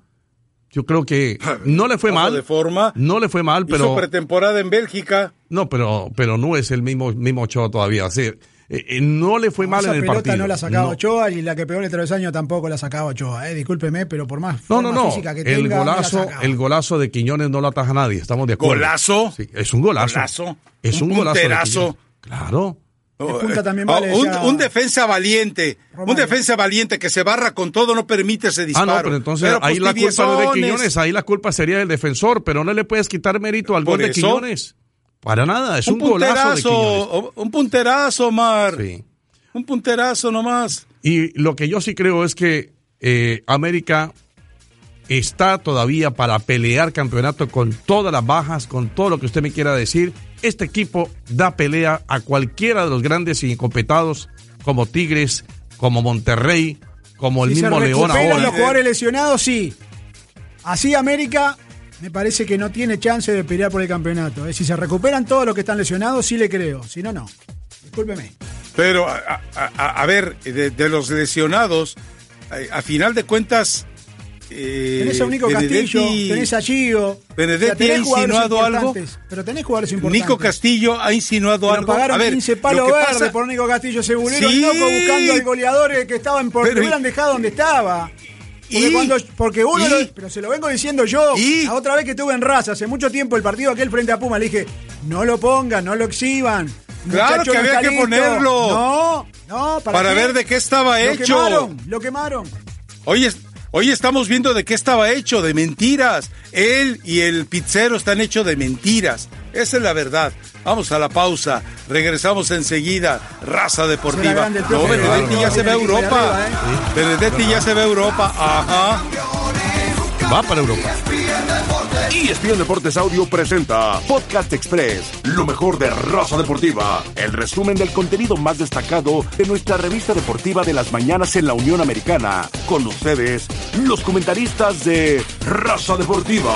Yo creo que no le fue mal. de forma. No le fue mal, Hizo pero pretemporada en Bélgica. no, pero pero no es el mismo mismo Ochoa todavía. O sea, eh, eh, no le fue mal Esa en el pelota partido. no la sacaba No. Ochoa y la que pegó en el travesaño tampoco la sacaba Ochoa, eh, discúlpeme, pero por más No, no, forma no. física que El tenga, golazo, el golazo de Quiñones no lo ataja nadie. Estamos de acuerdo. ¿Golazo? Sí, es un golazo. Golazo. Es un, Un golazo. Claro. De punta también Oh, un, defensa valiente, Romario. un defensa valiente que se barra con todo no permite ese Ah, disparo. no, pero entonces Pero, ahí la culpa no es de. Quiñones, ahí la culpa sería del defensor, pero no le puedes quitar mérito al Por gol de eso. Quiñones. Para nada, es un, un golazo de punterazo, un punterazo, Mar. Sí. Un punterazo nomás. Y lo que yo sí creo es que eh, América está todavía para pelear campeonato con todas las bajas, con todo lo que usted me quiera decir. Este equipo da pelea a cualquiera de los grandes y incopetados como Tigres, como Monterrey, como el si mismo se León ahora. los jugadores lesionados, sí. Así América me parece que no tiene chance de pelear por el campeonato. eh. Si se recuperan todos los que están lesionados, sí le creo. Si no, no. Discúlpeme. Pero, a, a- a- a ver, de, de los lesionados, a, a final de cuentas. Eh, Tenés a Nico Benedetti- Castillo, tenés a Gio. Benedetti tenés ha jugadores insinuado algo. Pero tenés jugadores importantes. Nico Castillo ha insinuado Pero algo. pagaron a ver, 15 lo palos verdes pasa- por Nico Castillo. Se volvieron Sí. locos buscando al goleador que estaba en porque Pero- lo hubieran dejado donde estaba. Porque, ¿Y? cuando, porque uno, pero se lo vengo diciendo yo, ¿Y? la otra vez que estuve en raza, hace mucho tiempo el partido aquel frente a Puma, le dije, no lo pongan, no lo exhiban. Claro que no había que listo". ponerlo. No, no, ¿para, ver de qué estaba lo hecho. Quemaron, lo quemaron. Hoy, es- hoy estamos viendo de qué estaba hecho, de mentiras. Él y el pizzero están hechos de mentiras. Esa es la verdad. Vamos a la pausa. Regresamos enseguida. Raza deportiva. No, Benedetti ya se para Europa. arriba, ¿eh? Benedetti ya se a Europa. Ajá. Va para Europa. ESPN Deportes Audio presenta Podcast Express, lo mejor de Raza Deportiva, el resumen del contenido más destacado de nuestra revista deportiva de las mañanas en la Unión Americana. Con ustedes, los comentaristas de Raza Deportiva.